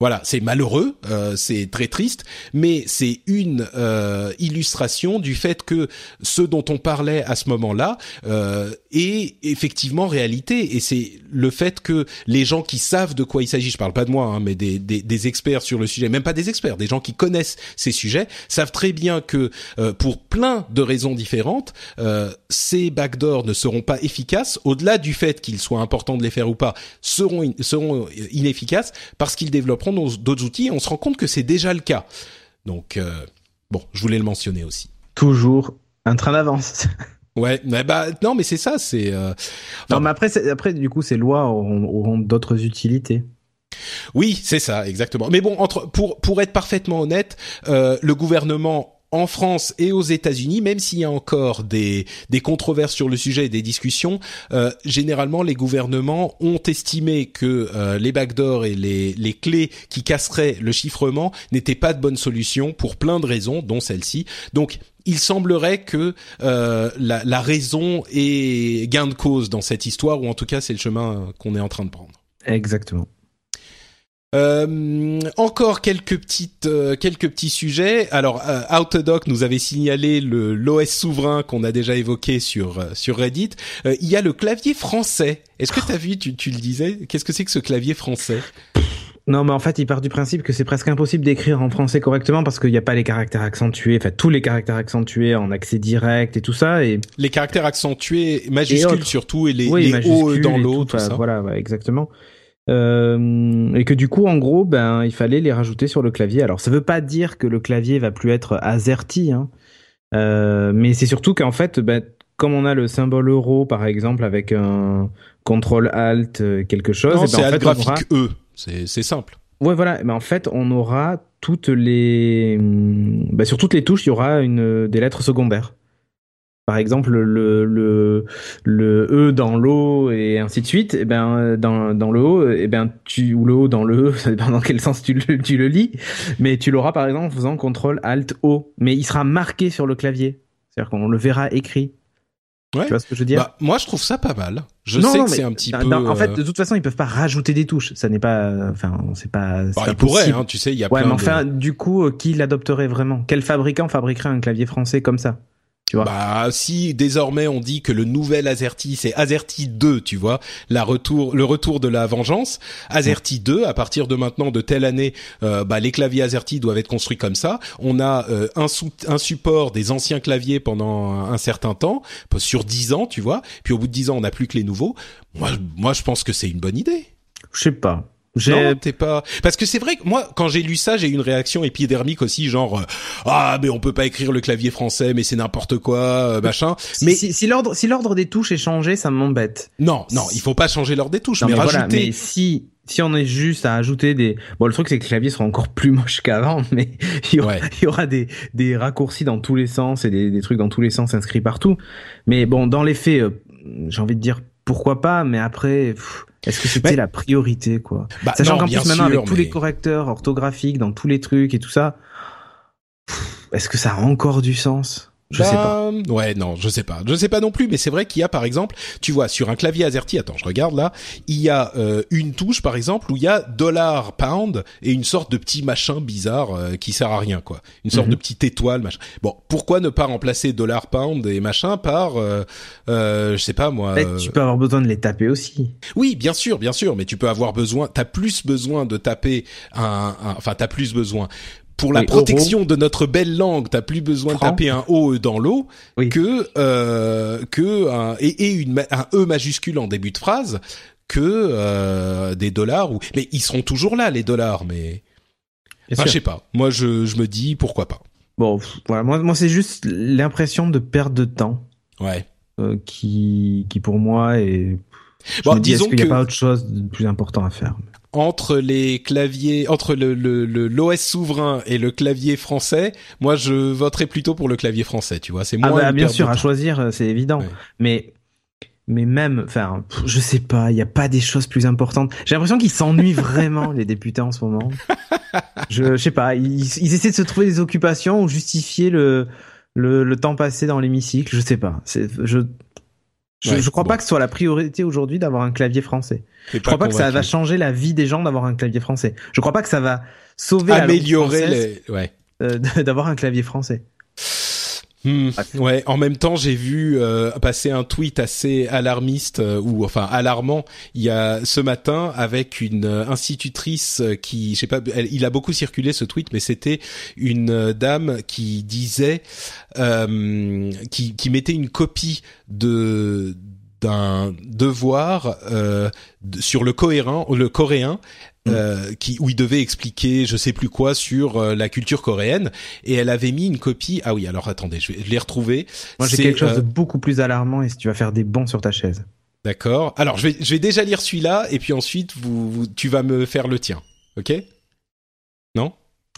voilà, c'est malheureux, euh, c'est très triste, mais c'est une euh, illustration du fait que ce dont on parlait à ce moment-là euh, est effectivement réalité, et c'est le fait que les gens qui savent de quoi il s'agit, je parle pas de moi, hein, mais des, des, des, experts sur le sujet, même pas des experts, des gens qui connaissent ces sujets, savent très bien que euh, pour plein de raisons différentes, euh, ces backdoors ne seront pas efficaces, au-delà du fait qu'il soit important de les faire ou pas, seront seront inefficaces parce qu'ils développeront d'autres outils. on se rend compte que c'est déjà le cas. Donc, euh, bon, je voulais le mentionner aussi. Toujours un train d'avance. Ouais, mais bah non, mais c'est ça, c'est. Euh... non, mais après, après, du coup, ces lois auront, d'autres utilités. Oui, c'est ça, exactement. Mais bon, entre pour pour être parfaitement honnête, euh, le gouvernement en France et aux États-Unis, même s'il y a encore des, des controverses sur le sujet et des discussions, euh, généralement les gouvernements ont estimé que euh, les backdoors et les, les clés qui casseraient le chiffrement n'étaient pas de bonne solution pour plein de raisons, dont celle-ci. Donc il semblerait que euh, la, la raison est gain de cause dans cette histoire, ou en tout cas c'est le chemin qu'on est en train de prendre. Exactement. Euh, encore quelques petites euh, quelques petits sujets. Alors euh, Autodoc nous avait signalé le l'OS souverain qu'on a déjà évoqué sur euh, sur Reddit. il y a le clavier français. Est-ce que tu as vu tu, tu le disais? Qu'est-ce que c'est que ce clavier français? Non, mais en fait, il part du principe que c'est presque impossible d'écrire en français correctement parce qu'il n'y a pas les caractères accentués, enfin tous les caractères accentués en accès direct et tout ça. Et les caractères accentués majuscules surtout et les, les O dans l'eau, tout, ça. Voilà, exactement. Euh, et que du coup, en gros, ben, il fallait les rajouter sur le clavier. Alors, ça veut pas dire que le clavier va plus être AZERTY, hein, euh, mais c'est surtout qu'en fait, ben, comme on a le symbole euro, par exemple, avec un contrôle alt euh, quelque chose, non, ben, c'est en fait, graphique E. C'est simple. Ouais, voilà. Mais en fait, on aura toutes les, ben, sur toutes les touches, il y aura une des lettres secondaires par exemple le, le, le E dans l'eau et ainsi de suite, et eh ben dans, dans le haut, et eh ben tu ou le haut dans le E, ça dépend dans quel sens tu le, tu le lis, mais tu l'auras par exemple en faisant contrôle alt O, mais il sera marqué sur le clavier, c'est-à-dire qu'on le verra écrit. Ouais. Tu vois ce que je veux dire? Bah, Moi, je trouve ça pas mal. Je sais que c'est un petit peu. en fait, de toute façon, ils peuvent pas rajouter des touches. Ça n'est pas. Enfin, c'est pas. Bah, ils pourraient, hein, tu sais, il y a ouais, plein mais enfin, du coup, euh, qui l'adopterait vraiment? Quel fabricant fabriquerait un clavier français comme ça? Bah si désormais on dit que le nouvel Azerty c'est Azerty 2, tu vois, la retour le retour de la vengeance, Azerty 2 à partir de maintenant de telle année euh, bah les claviers Azerty doivent être construits comme ça. On a euh, un, un support des anciens claviers pendant un, certain temps, sur 10 ans, tu vois. Puis au bout de 10 ans, on n'a plus que les nouveaux. Moi moi je pense que c'est une bonne idée. Je sais pas. Non, t'es pas. Parce que c'est vrai que moi quand j'ai lu ça j'ai eu une réaction épidermique aussi genre euh, ah mais on peut pas écrire le clavier français mais c'est n'importe quoi euh, machin. Mais si, si l'ordre si l'ordre des touches est changé ça m'embête. Non non il faut pas changer l'ordre des touches mais, rajouter voilà, mais si si on est juste à ajouter des bon le truc c'est que le clavier sera encore plus moche qu'avant mais il y aura, il y aura des des raccourcis dans tous les sens et des, des trucs dans tous les sens inscrits partout. Mais bon dans les faits euh, j'ai envie de dire pourquoi pas mais après est-ce que c'était la priorité, quoi? Bah, Sachant qu'en plus, maintenant, avec tous les correcteurs orthographiques dans tous les trucs et tout ça, est-ce que ça a encore du sens? Je sais pas. Ouais, non, je sais pas. Je sais pas non plus, mais c'est vrai qu'il y a par exemple, tu vois, sur un clavier AZERTY, attends, je regarde là, il y a euh, une touche par exemple où il y a dollar pound et une sorte de petit machin bizarre euh, qui sert à rien quoi. Une sorte mhm. de petite étoile machin. Bon, pourquoi ne pas remplacer dollar pound et machin par euh, euh je sais pas moi Tu peux avoir besoin de les taper aussi. Oui, bien sûr, bien sûr, mais tu peux avoir besoin, t'as plus besoin de taper un, un enfin t'as plus besoin pour la protection de notre belle langue, t'as plus besoin de taper un O dans l'eau que euh, que un, et, une, un E majuscule en début de phrase que euh, des dollars ou mais ils seront toujours là les dollars mais enfin, je sais pas. Moi je je me dis pourquoi pas. Bon voilà moi moi c'est juste l'impression de perte de temps. Ouais. Euh, qui qui pour moi est je bon, me dis, est-ce qu'il n'y a pas autre chose de plus important à faire? Entre les claviers, entre le l'OS souverain et le clavier français, moi je voterais plutôt pour le clavier français. Tu vois, c'est ah moins. bah, bien sûr, à choisir, euh, c'est évident. Mais mais même, enfin, je sais pas, il y a pas des choses plus importantes. J'ai l'impression qu'ils s'ennuient vraiment les députés en ce moment. Je, je sais pas, ils, ils essaient de se trouver des occupations ou justifier le le, le temps passé dans l'hémicycle. Je sais pas. Je je, Ouais, je crois bon. pas que ce soit la priorité aujourd'hui d'avoir un clavier français. Je crois pas que ça va changer la vie des gens d'avoir un clavier français. Je crois pas que ça va sauver améliorer française, les. Ouais. euh, d'avoir un clavier français. Hmm, ouais. En même temps, j'ai vu euh, passer un tweet assez alarmiste euh, ou enfin alarmant il y a ce matin avec une euh, institutrice qui, je sais pas, il a beaucoup circulé ce tweet, mais c'était une dame qui disait, qui, mettait une copie de d'un devoir de- sur le coréen, le coréen. Euh, qui où il devait expliquer je sais plus quoi sur euh, la culture coréenne et elle avait mis une copie ah oui alors attendez je vais je l'ai retrouvé Moi, j'ai C'est, quelque chose euh, de beaucoup plus alarmant et si tu vas faire des bons sur ta chaise. D'accord. Alors, je vais, je vais déjà lire celui-là, et puis ensuite, vous, vous- tu vas me faire le tien. Ok?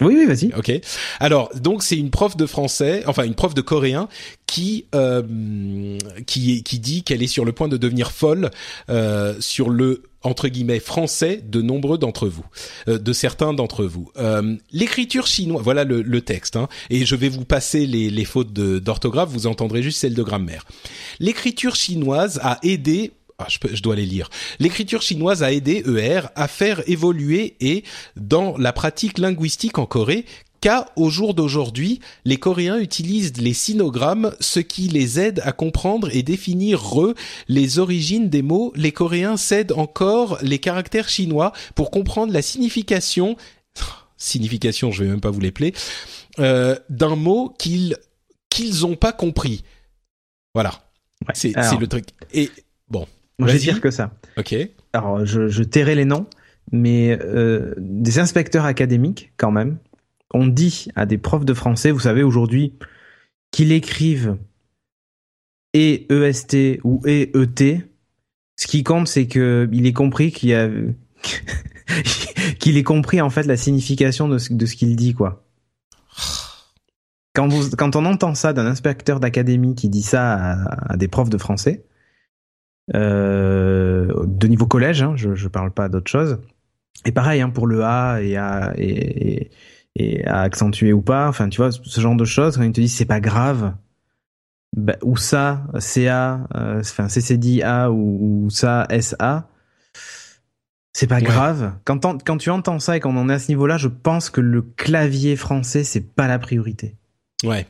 Oui, oui, vas-y. Ok. Alors, donc, c'est une prof de français, enfin, une prof de coréen, qui, euh, qui, qui dit qu'elle est sur le point de devenir folle euh, sur le entre guillemets français de nombreux d'entre vous, euh, de certains d'entre vous. Euh, L'écriture chinoise, voilà le, le texte, hein, et je vais vous passer les, les fautes d'orthographe, vous entendrez juste celles de grammaire. L'écriture chinoise a aidé ah, je, peux- je dois les lire. L'écriture chinoise a aidé ER à faire évoluer et dans la pratique linguistique en Corée, qu'à au jour d'aujourd'hui, les Coréens utilisent les sinogrammes, ce qui les aide à comprendre et définir re les origines des mots. Les Coréens cèdent encore les caractères chinois pour comprendre la signification, signification, je vais même pas vous l'épeler, euh, d'un mot qu'ils qu'ils ont pas compris. Voilà. Ouais. C'est le truc. Et vais vas-y. dire que ça. ok. Alors, je, je tairai les noms, mais euh, des inspecteurs académiques, quand même, on dit à des profs de français, vous savez, aujourd'hui, qu'ils écrivent et EST ou et ET. Ce qui compte, c'est que il est compris qu'il y a qu'il ait compris en fait la signification de ce, de ce qu'il dit, quoi. Quand, vous, quand on entend ça d'un inspecteur d'académie qui dit ça à, à des profs de français, de niveau collège, hein, je, je parle pas d'autre chose. Et pareil hein, pour le A et à, et, et, et à accentuer ou pas, enfin tu vois, ce genre de choses, quand ils te disent c'est pas grave, bah, ou ça, CA, euh, enfin CCD A ou, ou ça, SA, c'est pas Ouais. grave. Quand, on- quand tu entends ça et qu'on en est à ce niveau-là, je pense que le clavier français, c'est pas la priorité. Ouais.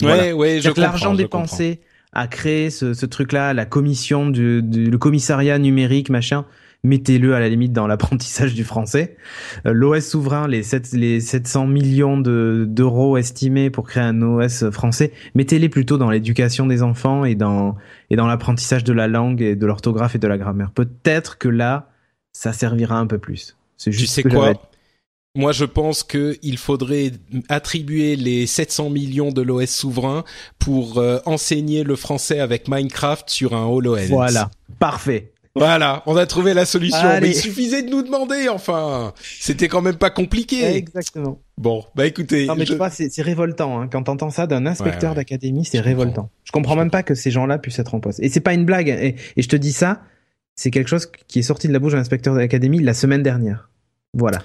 Voilà. Ouais, ouais, je l'argent comprends, dépensé à créer ce, ce truc-là, la commission du, du- le commissariat numérique, machin, mettez-le à la limite dans l'apprentissage du français. Euh, L'OS souverain, les, 7, les 700 millions de- d'euros estimés pour créer un OS français, mettez-les plutôt dans l'éducation des enfants et dans, et dans l'apprentissage de la langue et de l'orthographe et de la grammaire. Peut-être que là, ça servira un peu plus. C'est Tu juste sais quoi Moi, je pense que il faudrait attribuer les 700 millions de l'OS souverain pour euh, enseigner le français avec Minecraft sur un HoloLens. Voilà, parfait. Voilà, on a trouvé la solution. Allez. Mais il suffisait de nous demander, enfin. C'était quand même pas compliqué. Exactement. Bon, bah écoutez. Non mais je- tu vois, c'est révoltant hein. quand t'entends ça d'un inspecteur Ouais, ouais. d'académie, c'est révoltant. Je comprends même pas que ces gens-là puissent être en poste. Et c'est pas une blague. Et, et je te dis ça, c'est quelque chose qui est sorti de la bouche d'un inspecteur d'académie la semaine dernière. Voilà.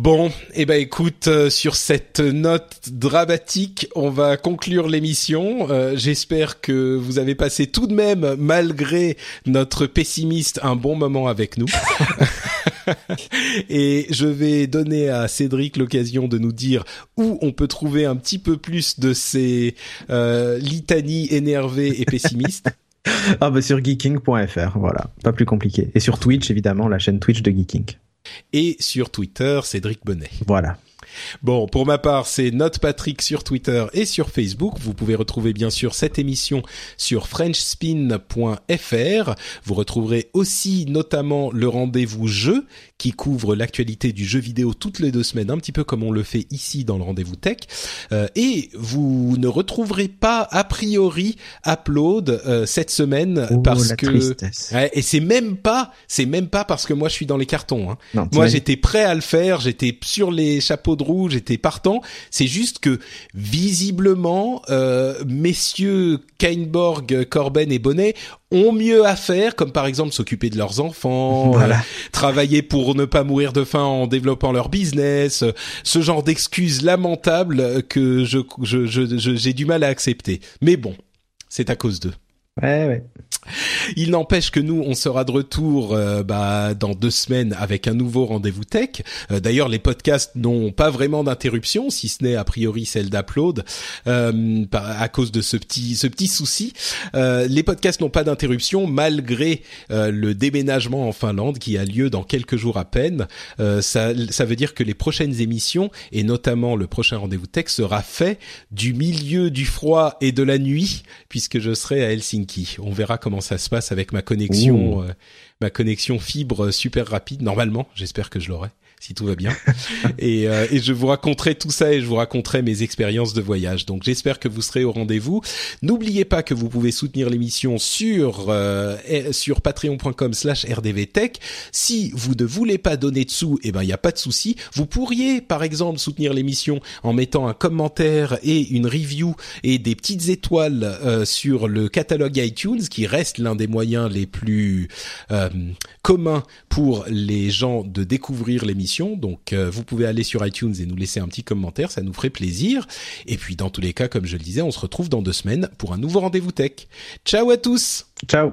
Bon, eh ben écoute, euh, sur cette note dramatique, on va conclure l'émission. Euh, J'espère que vous avez passé tout de même, malgré notre pessimiste, un bon moment avec nous. Et je vais donner à Cédric l'occasion de nous dire où on peut trouver un petit peu plus de ces euh, litanies énervées et pessimistes. Ah bah sur geeking.fr, voilà, pas plus compliqué. Et sur Twitch évidemment, la chaîne Twitch de Geeking. Et sur Twitter, Cédric Bonnet. Voilà. Bon, pour ma part, c'est Note Patrick sur Twitter et sur Facebook. Vous pouvez retrouver bien sûr cette émission sur frenchspin.fr. Vous retrouverez aussi notamment le rendez-vous jeu qui couvre l'actualité du jeu vidéo toutes les deux semaines, un petit peu comme on le fait ici dans le rendez-vous tech. Euh, et vous ne retrouverez pas a priori Upload euh, cette semaine Oh, parce que. Ouais, et c'est même pas, c'est même pas parce que moi je suis dans les cartons. Hein. Non, Moi j'étais prêt à le faire, j'étais sur les chapeaux de roue, j'étais partant. C'est juste que visiblement, euh, messieurs Kainborg, Corben et Bonnet ont mieux à faire, comme par exemple s'occuper de leurs enfants, Voilà. euh, travailler pour ne pas mourir de faim en développant leur business, euh, ce genre d'excuses lamentables que je je- je- je- j'ai du mal à accepter. Mais bon, c'est à cause d'eux. Ouais. Il n'empêche que nous, on sera de retour euh, bah, dans deux semaines avec un nouveau rendez-vous tech. Euh, D'ailleurs, les podcasts n'ont pas vraiment d'interruption, si ce n'est a priori celle d'Upload, euh, à cause de ce petit, ce petit souci. Les podcasts n'ont pas d'interruption malgré le déménagement en Finlande qui a lieu dans quelques jours à peine. Ça, ça veut dire que les prochaines émissions et notamment le prochain rendez-vous tech sera fait du milieu du froid et de la nuit puisque je serai à Helsinki. On verra comment ça se passe avec ma connexion, Ouh. euh, ma connexion fibre super rapide. Normalement, j'espère que je l'aurai si tout va bien. et, euh, et je vous raconterai tout ça et je vous raconterai mes expériences de voyage. Donc j'espère que vous serez au rendez-vous. N'oubliez pas que vous pouvez soutenir l'émission sur euh, sur patreon.com/slash rdvtech. Si vous ne voulez pas donner de sous, eh ben il y a pas de souci. Vous pourriez par exemple soutenir l'émission en mettant un commentaire et une review et des petites étoiles euh, sur le catalogue iTunes, qui reste l'un des moyens les plus euh, communs pour les gens de découvrir Donc euh, vous pouvez aller sur iTunes et nous laisser un petit commentaire, ça nous ferait plaisir. Et puis dans tous les cas, comme je le disais, on se retrouve dans deux semaines pour un nouveau rendez-vous tech. Ciao à tous Ciao.